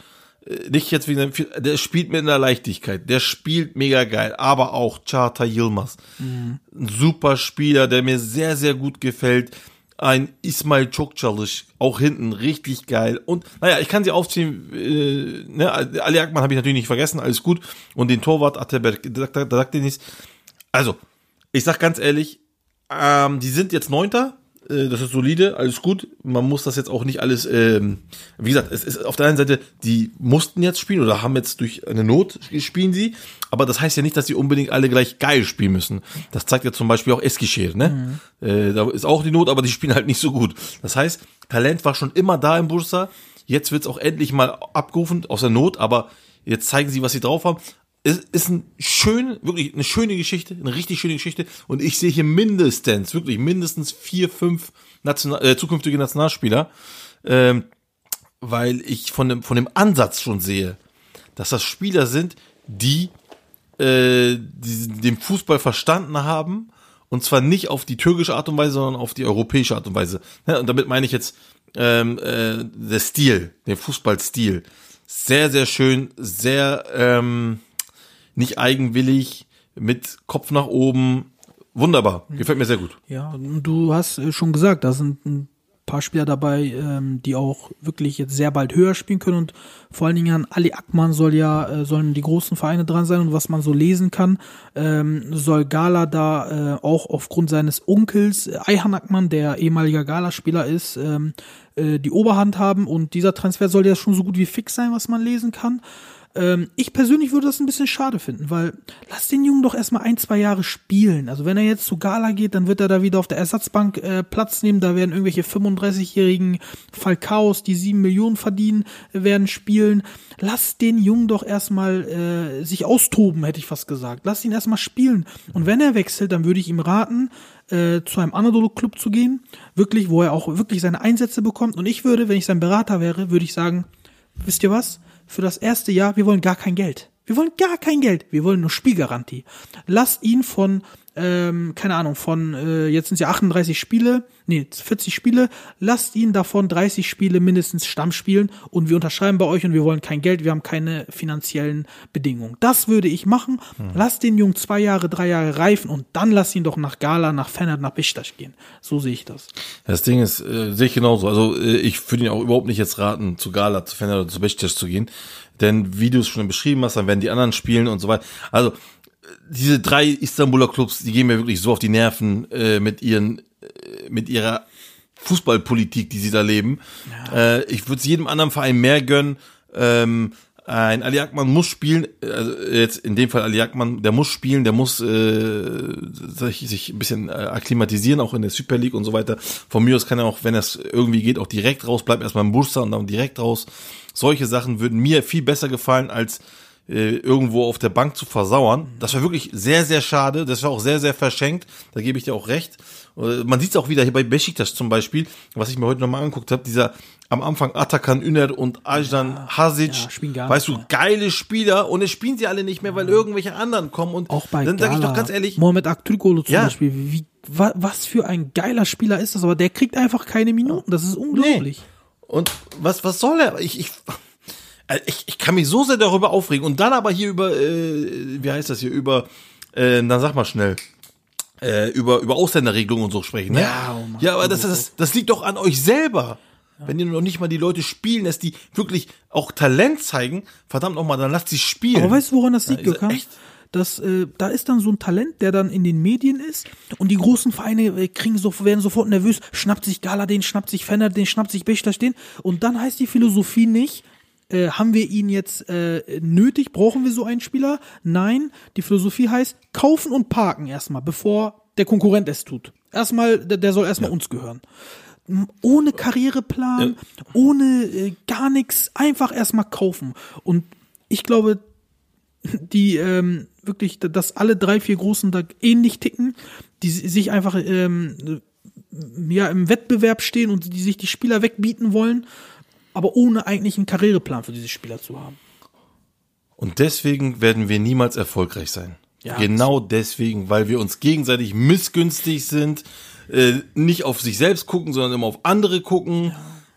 Äh, nicht jetzt wegen der spielt mit einer Leichtigkeit, der spielt mega geil, aber auch Charta Yilmaz, ein super Spieler, der mir sehr, sehr gut gefällt, ein Ismail Çokçalış, auch hinten richtig geil. Und naja, ich kann sie aufziehen, äh, ne, Ali Akman habe ich natürlich nicht vergessen, alles gut. Und den Torwart Atterberg, da sagt, sagt Dennis. Also, ich sag ganz ehrlich, ähm, die sind jetzt Neunter, äh, das ist solide, alles gut. Man muss das jetzt auch nicht alles, ähm, wie gesagt, es ist auf der einen Seite, die mussten jetzt spielen oder haben jetzt durch eine Not spielen sie, aber das heißt ja nicht, dass sie unbedingt alle gleich geil spielen müssen. Das zeigt ja zum Beispiel auch Eskişehir, ne? Äh, da ist auch die Not, aber die spielen halt nicht so gut. Das heißt, Talent war schon immer da im Bursa. Jetzt wird's auch endlich mal abgerufen aus der Not, aber jetzt zeigen sie, was sie drauf haben. Es ist ein schön, wirklich eine schöne Geschichte, eine richtig schöne Geschichte. Und ich sehe hier mindestens, wirklich mindestens vier, fünf National, äh, zukünftige Nationalspieler, ähm, weil ich von dem, von dem Ansatz schon sehe, dass das Spieler sind, die, äh, die den Fußball verstanden haben. Und zwar nicht auf die türkische Art und Weise, sondern auf die europäische Art und Weise. Ja, und damit meine ich jetzt ähm, äh, der Stil, der Fußballstil. Sehr, sehr schön, sehr ähm, nicht eigenwillig, mit Kopf nach oben. Wunderbar, gefällt mir sehr gut. Ja, du hast äh, schon gesagt, da sind ein paar Spieler dabei, ähm, die auch wirklich jetzt sehr bald höher spielen können und vor allen Dingen an Ali Akman soll ja, äh, sollen die großen Vereine dran sein und was man so lesen kann, ähm, soll Gala da äh, auch aufgrund seines Onkels Ayhan Akman, der ehemaliger Gala-Spieler ist, ähm, äh, die Oberhand haben und dieser Transfer soll ja schon so gut wie fix sein, was man lesen kann. Ähm, ich persönlich würde das ein bisschen schade finden, weil lass den Jungen doch erstmal ein, zwei Jahre spielen. Also wenn er jetzt zu Gala geht, dann wird er da wieder auf der Ersatzbank äh, Platz nehmen. Da werden irgendwelche 35-jährigen Falcaos, die sieben Millionen verdienen, werden spielen. Lass den Jungen doch erstmal äh, sich austoben, hätte ich fast gesagt. Lass ihn erstmal spielen. Und wenn er wechselt, dann würde ich ihm raten, äh, zu einem Anadolu-Club zu gehen. Wirklich, wo er auch wirklich seine Einsätze bekommt. Und ich würde, wenn ich sein Berater wäre, würde ich sagen, wisst ihr was? Für das erste Jahr, wir wollen gar kein Geld. Wir wollen gar kein Geld. Wir wollen nur Spielgarantie. Lasst ihn von, ähm, keine Ahnung, von, äh, jetzt sind es ja 38 Spiele, nee, 40 Spiele, lasst ihn davon 30 Spiele mindestens Stamm spielen und wir unterschreiben bei euch und wir wollen kein Geld, wir haben keine finanziellen Bedingungen. Das würde ich machen. Lasst den Jungen zwei Jahre, drei Jahre reifen und dann lasst ihn doch nach Gala, nach Fennert, nach Beşiktaş gehen. So sehe ich das. Das Ding ist, äh, sehe ich genauso. Also äh, ich würde ihn auch überhaupt nicht jetzt raten, zu Gala, zu Fener oder zu Beşiktaş zu gehen. Denn wie du es schon beschrieben hast, dann werden die anderen spielen und so weiter. Also diese drei Istanbuler Clubs, die gehen mir wirklich so auf die Nerven äh, mit ihren, äh, mit ihrer Fußballpolitik, die sie da leben. Äh, ich würde es jedem anderen Verein mehr gönnen. Ähm, ein Ali Akman muss spielen, also jetzt in dem Fall Ali Akman, der muss spielen, der muss äh, sich, sich ein bisschen äh, akklimatisieren, auch in der Super League und so weiter. Von mir aus kann er auch, wenn es irgendwie geht, auch direkt raus, bleibt erstmal im Bursa und dann direkt raus. Solche Sachen würden mir viel besser gefallen als äh, irgendwo auf der Bank zu versauern. Das war wirklich sehr, sehr schade. Das war auch sehr, sehr verschenkt. Da gebe ich dir auch recht. Äh, Man sieht es auch wieder hier bei Besiktas zum Beispiel, was ich mir heute nochmal angeguckt habe, dieser am Anfang Atakan Üner und Ajdan Hasic. ja, spielen gar weißt nicht du, mehr. geile Spieler und es spielen sie alle nicht mehr, weil irgendwelche anderen kommen und Auch bei dann sage ich doch ganz ehrlich, Mohamed Aktürkoğlu zum Ja. Beispiel, wie, wa, was für ein geiler Spieler ist das, aber der kriegt einfach keine Minuten, das ist unglaublich. Und was, was soll er? Ich, ich, äh, ich, ich kann mich so sehr darüber aufregen. Und dann aber hier über, äh, wie heißt das hier, über, äh, na sag mal schnell, äh, über, über Ausländerregelungen und so sprechen. Ne? Ja, oh Mann. ja, aber das, das, das liegt doch an euch selber. Wenn ihr noch nicht mal die Leute spielen lässt, die wirklich auch Talent zeigen, verdammt nochmal, dann lasst sie spielen. Aber weißt du, woran das liegt, Ja, Gökhan? Echt. Das, äh, da ist dann so ein Talent, der dann in den Medien ist und die großen Vereine äh, kriegen so, werden sofort nervös, schnappt sich Gala den, schnappt sich Fenner den, schnappt sich Bechter den und dann heißt die Philosophie nicht, äh, haben wir ihn jetzt äh, nötig, brauchen wir so einen Spieler? Nein, die Philosophie heißt kaufen und parken erstmal, bevor der Konkurrent es tut. Erstmal, der, der soll erstmal uns gehören. Ohne Karriereplan, ohne äh, gar nichts, einfach erstmal kaufen. Und ich glaube, die ähm, wirklich, dass alle drei, vier Großen da ähnlich ticken, die sich einfach ähm, ja im Wettbewerb stehen und die sich die Spieler wegbieten wollen, aber ohne eigentlich einen Karriereplan für diese Spieler zu haben. Und deswegen werden wir niemals erfolgreich sein. Ja. genau deswegen, weil wir uns gegenseitig missgünstig sind, äh, nicht auf sich selbst gucken, sondern immer auf andere gucken.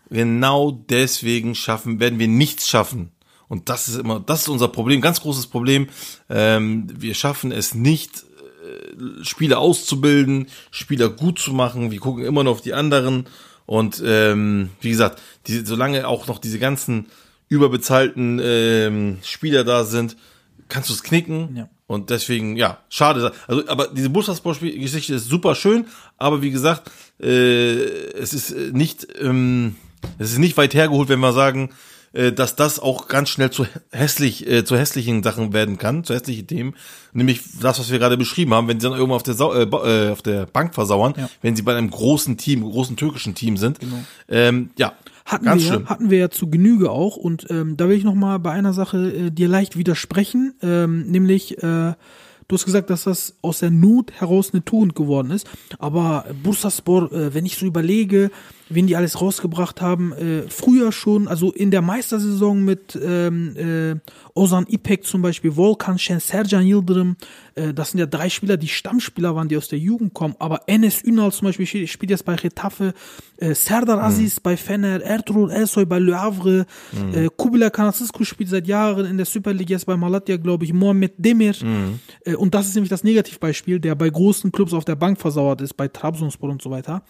Genau deswegen schaffen, werden wir nichts schaffen. Und das ist immer, das ist unser Problem, ganz großes Problem. Ähm, wir schaffen es nicht, äh, Spieler auszubilden, Spieler gut zu machen. Wir gucken immer nur auf die anderen. Und ähm, wie gesagt, die, solange auch noch diese ganzen überbezahlten ähm, Spieler da sind, kannst du es knicken. Ja. Und deswegen, ja, schade. Also, aber diese Bursaspor-Geschichte ist super schön, aber wie gesagt, äh, es ist äh, nicht, ähm, es ist nicht weit hergeholt, wenn wir sagen, dass das auch ganz schnell zu hässlich, äh, zu hässlichen Sachen werden kann, zu hässlichen Themen. Nämlich das, was wir gerade beschrieben haben, wenn sie dann irgendwo auf der, Sau äh, äh, auf der Bank versauern, Ja. wenn sie bei einem großen Team, großen türkischen Team sind. Ähm, ja, Hatten ganz wir, schlimm. hatten wir ja zu Genüge auch und ähm, da will ich noch mal bei einer Sache äh, dir leicht widersprechen, ähm, nämlich äh, du hast gesagt, dass das aus der Not heraus eine Tugend geworden ist, aber Bursaspor, äh, wenn ich so überlege, wen die alles rausgebracht haben, äh, früher schon, also in der Meistersaison mit ähm, äh, Ozan Ipek zum Beispiel, Volkan Şen, Sercan Yıldırım, äh, das sind ja drei Spieler, die Stammspieler waren, die aus der Jugend kommen, aber Enes Ünal zum Beispiel spielt- spielt jetzt bei Retafe, äh, Serdar Aziz bei Fener, Ertuğrul Ersoy bei Le Havre, äh, Kubilay Kanatskisku spielt seit Jahren in der Superliga jetzt bei Malatya, glaube ich, Mohamed Demir, äh, und das ist nämlich das Negativbeispiel, der bei großen Clubs auf der Bank versauert ist, bei Trabzonspor und so weiter.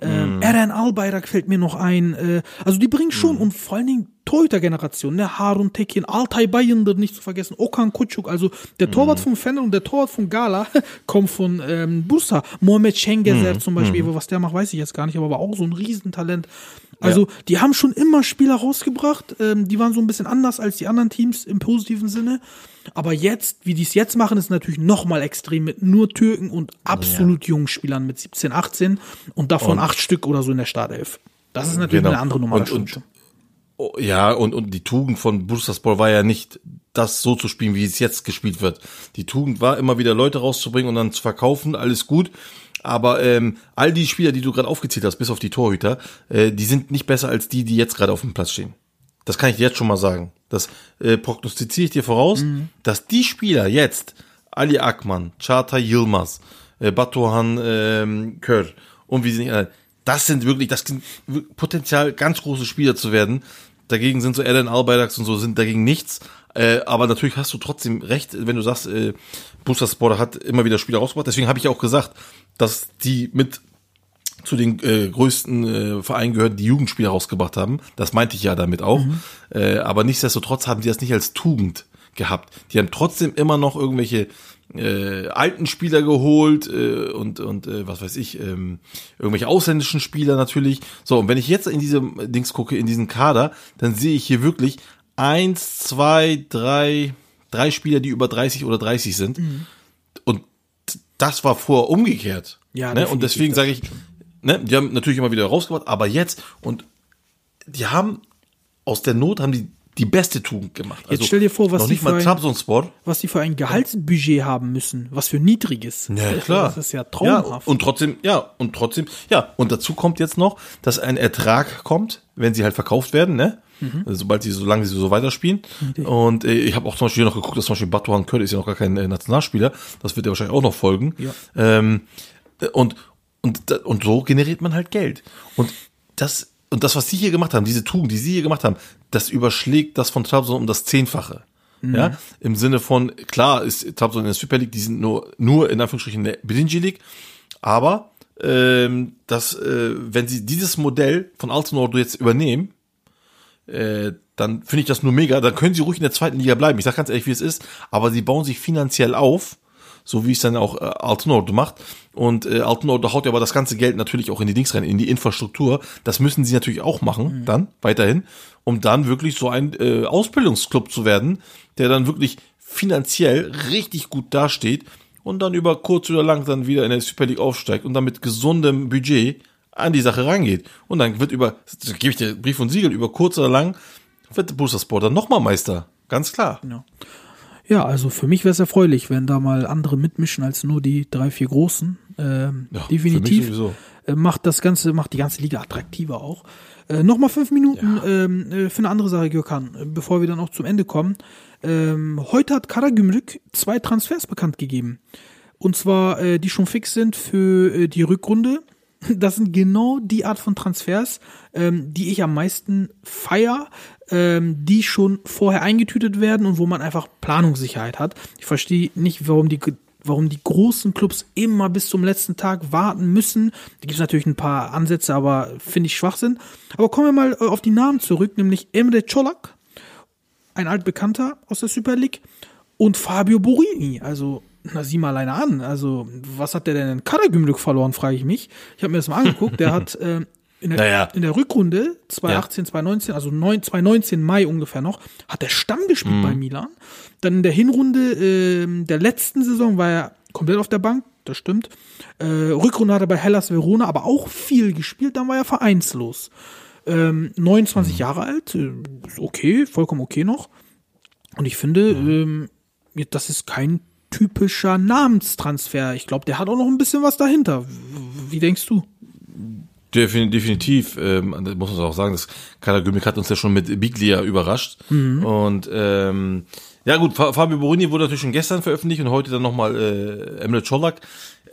Ähm, Eren Albayrak fällt mir noch ein. Äh, also die bringen schon und vor allen Dingen Torhüter-Generation, ne? Harun Tekin, Altay Bayındır nicht zu vergessen, Okan Kuçuk, also der Torwart von Fener und der Torwart von Gala kommt von ähm, Bursa. Mohamed Schengezer zum Beispiel, was der macht, weiß ich jetzt gar nicht, aber war auch so ein Riesentalent. Also die haben schon immer Spieler rausgebracht, ähm, die waren so ein bisschen anders als die anderen Teams im positiven Sinne. Aber jetzt, wie die es jetzt machen, ist natürlich noch mal extrem mit nur Türken und absolut jungen Spielern mit 17, 18 und davon acht Stück oder so in der Startelf. Das ist natürlich Genau. eine andere Nummer. Und- und-. Oh, Ja, und, und die Tugend von Bursaspor war ja nicht, das so zu spielen, wie es jetzt gespielt wird. Die Tugend war immer wieder Leute rauszubringen und dann zu verkaufen, alles gut. Aber ähm, all die Spieler, die du gerade aufgezählt hast, bis auf die Torhüter, äh, die sind nicht besser als die, die jetzt gerade auf dem Platz stehen. Das kann ich dir jetzt schon mal sagen. Das äh, prognostiziere ich dir voraus, dass die Spieler jetzt, Ali Akman, Çağatay Yilmaz, äh, Batuhan ähm, Kör und wie sie nicht alle, das sind wirklich, das sind Potenzial, ganz große Spieler zu werden. Dagegen sind so Eren Albayrax und so sind dagegen nichts. Äh, aber natürlich hast du trotzdem recht, wenn du sagst, äh, Bursaspor hat immer wieder Spieler rausgebracht. Deswegen habe ich auch gesagt, dass die mit zu den äh, größten äh, Vereinen gehören, die Jugendspieler rausgebracht haben. Das meinte ich ja damit auch. Äh, aber nichtsdestotrotz haben sie das nicht als Tugend gehabt. Die haben trotzdem immer noch irgendwelche äh, alten Spieler geholt äh, und und äh, was weiß ich ähm, irgendwelche ausländischen Spieler natürlich. So und wenn ich jetzt in diesem Dings gucke in diesen Kader, dann sehe ich hier wirklich eins, zwei, drei, drei Spieler, die über 30 oder 30 sind. Und das war vorher umgekehrt. Ja, ne? Und deswegen sage ich, ne, die haben natürlich immer wieder rausgebracht, aber jetzt und die haben aus der Not haben die die beste Tugend gemacht. Also stell dir vor, was die für ein-. Was die für ein Gehaltsbudget haben müssen, was für niedriges. Ja, klar. Das ist ja traumhaft. Ja, und trotzdem, ja, und trotzdem, ja, und dazu kommt jetzt noch, dass ein Ertrag kommt, wenn sie halt verkauft werden, ne? Mhm. Also sobald sie, solange sie so weiterspielen. Und äh, ich habe auch zum Beispiel hier noch geguckt, dass zum Beispiel Batuhan Kölle ist ja noch gar kein äh, Nationalspieler. Das wird ja wahrscheinlich auch noch folgen. Ja. Ähm, äh, und, und, und so generiert man halt Geld. Und das, und das, was sie hier gemacht haben, diese Tugend, die sie hier gemacht haben, das überschlägt das von Trabzon um das Zehnfache. Ja, im Sinne von, klar ist Trabzon in der Super League, die sind nur, nur in Anführungsstrichen in der Birinci League, aber ähm, dass, äh, wenn sie dieses Modell von Altenordo jetzt übernehmen, äh, dann finde ich das nur mega. Dann können sie ruhig in der zweiten Liga bleiben. Ich sag ganz ehrlich, wie es ist. Aber sie bauen sich finanziell auf, so wie es dann auch äh, Altenordo macht. Und äh, Altenordo haut ja aber das ganze Geld natürlich auch in die Dings rein, in die Infrastruktur. Das müssen sie natürlich auch machen, dann weiterhin, um dann wirklich so ein äh, Ausbildungsclub zu werden, der dann wirklich finanziell richtig gut dasteht und dann über kurz oder lang dann wieder in der Super League aufsteigt und dann mit gesundem Budget an die Sache rangeht. Und dann wird über, da gebe ich dir Brief und Siegel, über kurz oder lang wird Bursaspor dann nochmal Meister. Ganz klar. Ja, also für mich wäre es erfreulich, wenn da mal andere mitmischen als nur die drei, vier Großen. Ähm, Ja, definitiv. Äh, macht das Ganze, macht die ganze Liga attraktiver auch. Äh, Nochmal fünf Minuten ähm, äh, für eine andere Sache, Gökhan, äh, bevor wir dann auch zum Ende kommen. Ähm, heute hat Karagümrük zwei Transfers bekannt gegeben. Und zwar, äh, die schon fix sind für äh, die Rückrunde. Das sind genau die Art von Transfers, ähm, die ich am meisten feier, ähm, die schon vorher eingetütet werden und wo man einfach Planungssicherheit hat. Ich verstehe nicht, warum die warum die großen Clubs immer bis zum letzten Tag warten müssen. Da gibt es natürlich ein paar Ansätze, aber finde ich Schwachsinn. Aber kommen wir mal äh, auf die Namen zurück, nämlich Emre Colak, ein altbekannter aus der Super League, und Fabio Borini. Also, na, sieh mal alleine an. Also, was hat der denn in Karagümrük verloren, frage ich mich. Ich habe mir das mal angeguckt. Der hat äh, in, der, Naja. in der Rückrunde 2018, 2019, also 9, 2019 Mai ungefähr noch, hat er Stamm gespielt bei Milan. Dann in der Hinrunde ähm, der letzten Saison war er komplett auf der Bank, das stimmt. Äh, Rückrunde hat er bei Hellas Verona aber auch viel gespielt, dann war er vereinslos. Ähm, 29 Jahre alt, äh, ist okay, vollkommen okay noch. Und ich finde, ähm, das ist kein typischer Namenstransfer. Ich glaube, der hat auch noch ein bisschen was dahinter. Wie denkst du? Defin- Definitiv, ähm, das muss man auch sagen, das Karagümrük hat uns ja schon mit Biglia überrascht. Und ähm, ja gut, Fa- Fabio Borini wurde natürlich schon gestern veröffentlicht und heute dann nochmal äh, Emre Colak.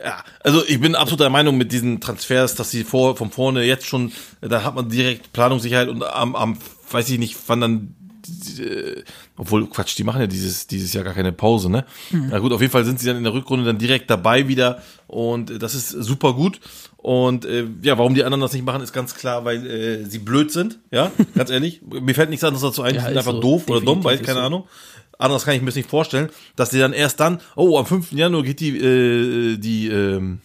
Ja, also ich bin absolut der Meinung mit diesen Transfers, dass sie vor, von vorne jetzt schon, da hat man direkt Planungssicherheit und am, am weiß ich nicht, wann dann äh, obwohl, Quatsch, die machen ja dieses, dieses Jahr gar keine Pause, ne? Na gut, auf jeden Fall sind sie dann in der Rückrunde dann direkt dabei wieder und das ist super gut. Und äh, ja, warum die anderen das nicht machen, ist ganz klar, weil äh, sie blöd sind, ja, ganz ehrlich. Mir fällt nichts anderes dazu ein, die Ja, sind ist einfach so. doof oder dumm, weil, keine so. Ahnung. Anders kann ich mir das nicht vorstellen, dass die dann erst dann, oh, am 5. Januar geht die, äh, die, ähm,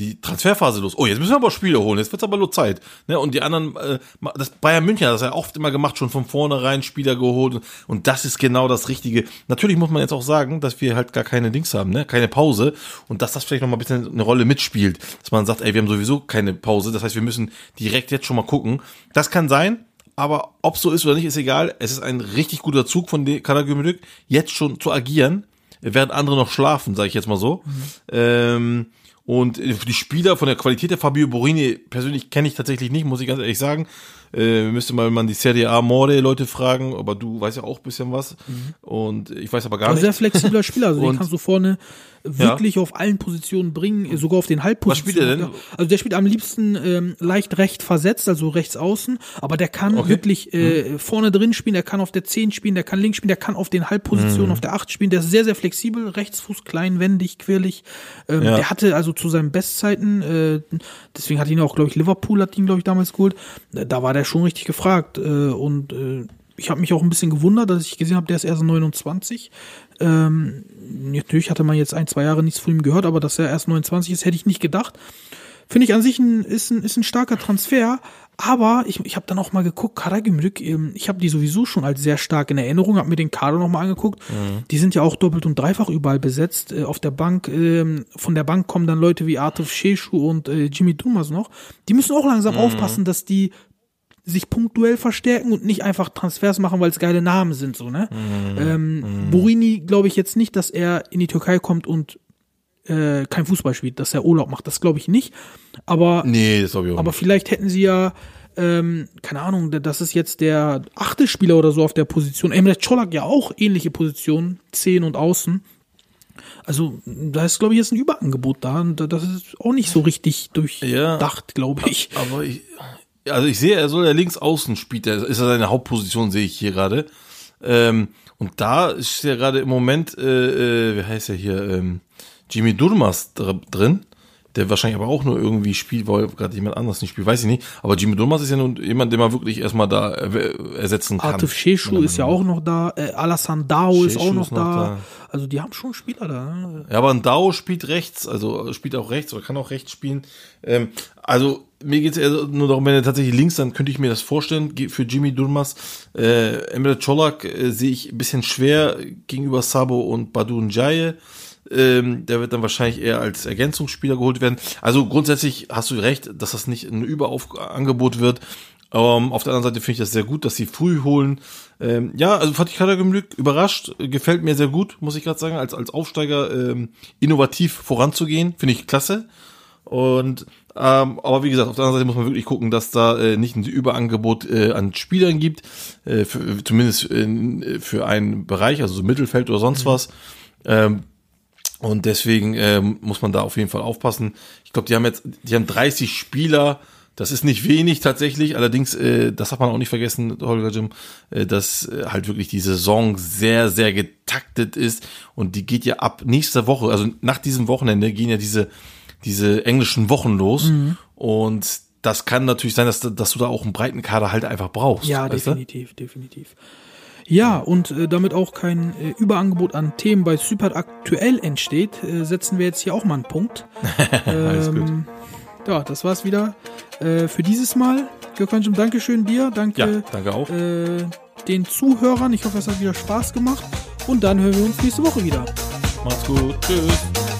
die Transferphase los. Oh, jetzt müssen wir aber Spiele holen. Jetzt wird's aber nur Zeit. Ne? Und die anderen, äh, das Bayern München hat das ja oft immer gemacht, schon von vornherein Spieler geholt. Und das ist genau das Richtige. Natürlich muss man jetzt auch sagen, dass wir halt gar keine Dings haben, ne? keine Pause. Und dass das vielleicht noch mal ein bisschen eine Rolle mitspielt. Dass man sagt, ey, wir haben sowieso keine Pause. Das heißt, wir müssen direkt jetzt schon mal gucken. Das kann sein. Aber ob so ist oder nicht, ist egal. Es ist ein richtig guter Zug von Karagümrük, jetzt schon zu agieren, während andere noch schlafen, sage ich jetzt mal so. Ähm, und für die Spieler von der Qualität der Fabio Borini persönlich kenne ich tatsächlich nicht, muss ich ganz ehrlich sagen. Äh, müsste mal man die Serie A More Leute fragen, aber du weißt ja auch ein bisschen was. Und ich weiß aber gar Ein nicht. sehr flexibler Spieler, also den kannst du vorne wirklich auf allen Positionen bringen, sogar auf den Halbpositionen. spielt er denn? Also der spielt am liebsten ähm, leicht recht versetzt, also rechts außen, aber der kann Okay. wirklich äh, vorne drin spielen, der kann auf der 10 spielen, der kann links spielen, der kann auf den Halbpositionen Mhm. auf der 8 spielen, der ist sehr, sehr flexibel, Rechtsfuß, klein, wendig, quirlig. Ähm, Ja. Der hatte also zu seinen Bestzeiten, äh, deswegen hat ihn auch, glaube ich, Liverpool hat ihn, glaube ich, damals geholt, da war der schon richtig gefragt äh, und äh, ich habe mich auch ein bisschen gewundert, dass ich gesehen habe, der ist erst 29. Ähm, natürlich hatte man jetzt ein, zwei Jahre nichts von ihm gehört, aber dass er erst 29 ist, hätte ich nicht gedacht. Finde ich an sich ein, ist, ein, ist ein starker Transfer, aber ich, ich habe dann auch mal geguckt, Karagümrük, ähm, ich habe die sowieso schon als sehr stark in Erinnerung, habe mir den Kader noch mal angeguckt. Die sind ja auch doppelt und dreifach überall besetzt. Äh, auf der Bank, ähm, von der Bank kommen dann Leute wie Artif Sheshu und äh, Jimmy Dumas noch. Die müssen auch langsam aufpassen, dass die sich punktuell verstärken und nicht einfach Transfers machen, weil es geile Namen sind, so, ne? Ähm, Borini glaube ich jetzt nicht, dass er in die Türkei kommt und äh, kein Fußball spielt, dass er Urlaub macht. Das glaube ich nicht. Aber Nee, das ich auch aber nicht. vielleicht hätten sie ja, ähm, keine Ahnung, das ist jetzt der achte Spieler oder so auf der Position. Emre Colak ja auch ähnliche Positionen, 10 und außen. Also, da ist, glaube ich, jetzt ein Überangebot da. Und das ist auch nicht so richtig durchdacht, glaube ich. Aber ich, also ich sehe, er soll ja links außen spielt, ist ja seine Hauptposition, sehe ich hier gerade. Ähm, und da ist ja gerade im Moment, äh, äh, wie heißt er hier, ähm, Jimmy Durmas dr drin, der wahrscheinlich aber auch nur irgendwie spielt, weil gerade jemand anderes nicht spielt, weiß ich nicht. Aber Jimmy Durmas ist ja nun jemand, den man wirklich erstmal da er ersetzen kann. Artif Sheshu ist ja auch noch da. Äh, Alassane Dao ist auch noch, ist noch da. da. Also, die haben schon Spieler da. Ne? Ja, aber ein Dao spielt rechts, also spielt auch rechts oder kann auch rechts spielen. Ähm, also mir geht es eher nur darum, wenn er tatsächlich links, dann könnte ich mir das vorstellen für Jimmy Durmas. Äh, Emre Colak äh, sehe ich ein bisschen schwer gegenüber Sabo und Badu Njaye. Ähm, der wird dann wahrscheinlich eher als Ergänzungsspieler geholt werden. Also grundsätzlich hast du recht, dass das nicht ein Überangebot wird. Ähm, auf der anderen Seite finde ich das sehr gut, dass sie früh holen. Ähm, ja, also Fatih Karagümrük überrascht, äh, gefällt mir sehr gut, muss ich gerade sagen, als als Aufsteiger ähm, innovativ voranzugehen, finde ich klasse. Und ähm, aber wie gesagt, auf der anderen Seite muss man wirklich gucken, dass da äh, nicht ein Überangebot äh, an Spielern gibt, äh, für, zumindest in, für einen Bereich, also so Mittelfeld oder sonst was. Ähm, und deswegen ähm, muss man da auf jeden Fall aufpassen. Ich glaube, die haben jetzt, die haben 30 Spieler. Das ist nicht wenig tatsächlich. Allerdings, äh, das hat man auch nicht vergessen, Holger Jim, äh, dass äh, halt wirklich die Saison sehr, sehr getaktet ist. Und die geht ja ab nächster Woche, also nach diesem Wochenende gehen ja diese, diese englischen Wochen los. Und das kann natürlich sein, dass, du- dass du da auch einen breiten Kader halt einfach brauchst. Ja, weißt du? definitiv, definitiv. Ja, und äh, damit auch kein äh, Überangebot an Themen bei Super aktuell entsteht, äh, setzen wir jetzt hier auch mal einen Punkt. Alles gut. Ähm, Ja, das war's wieder äh, für dieses Mal. Gökhanjum, Dankeschön dir, Ja, danke danke auch. äh, den Zuhörern. Ich hoffe, es hat wieder Spaß gemacht. Und dann hören wir uns nächste Woche wieder. Macht's gut. Tschüss.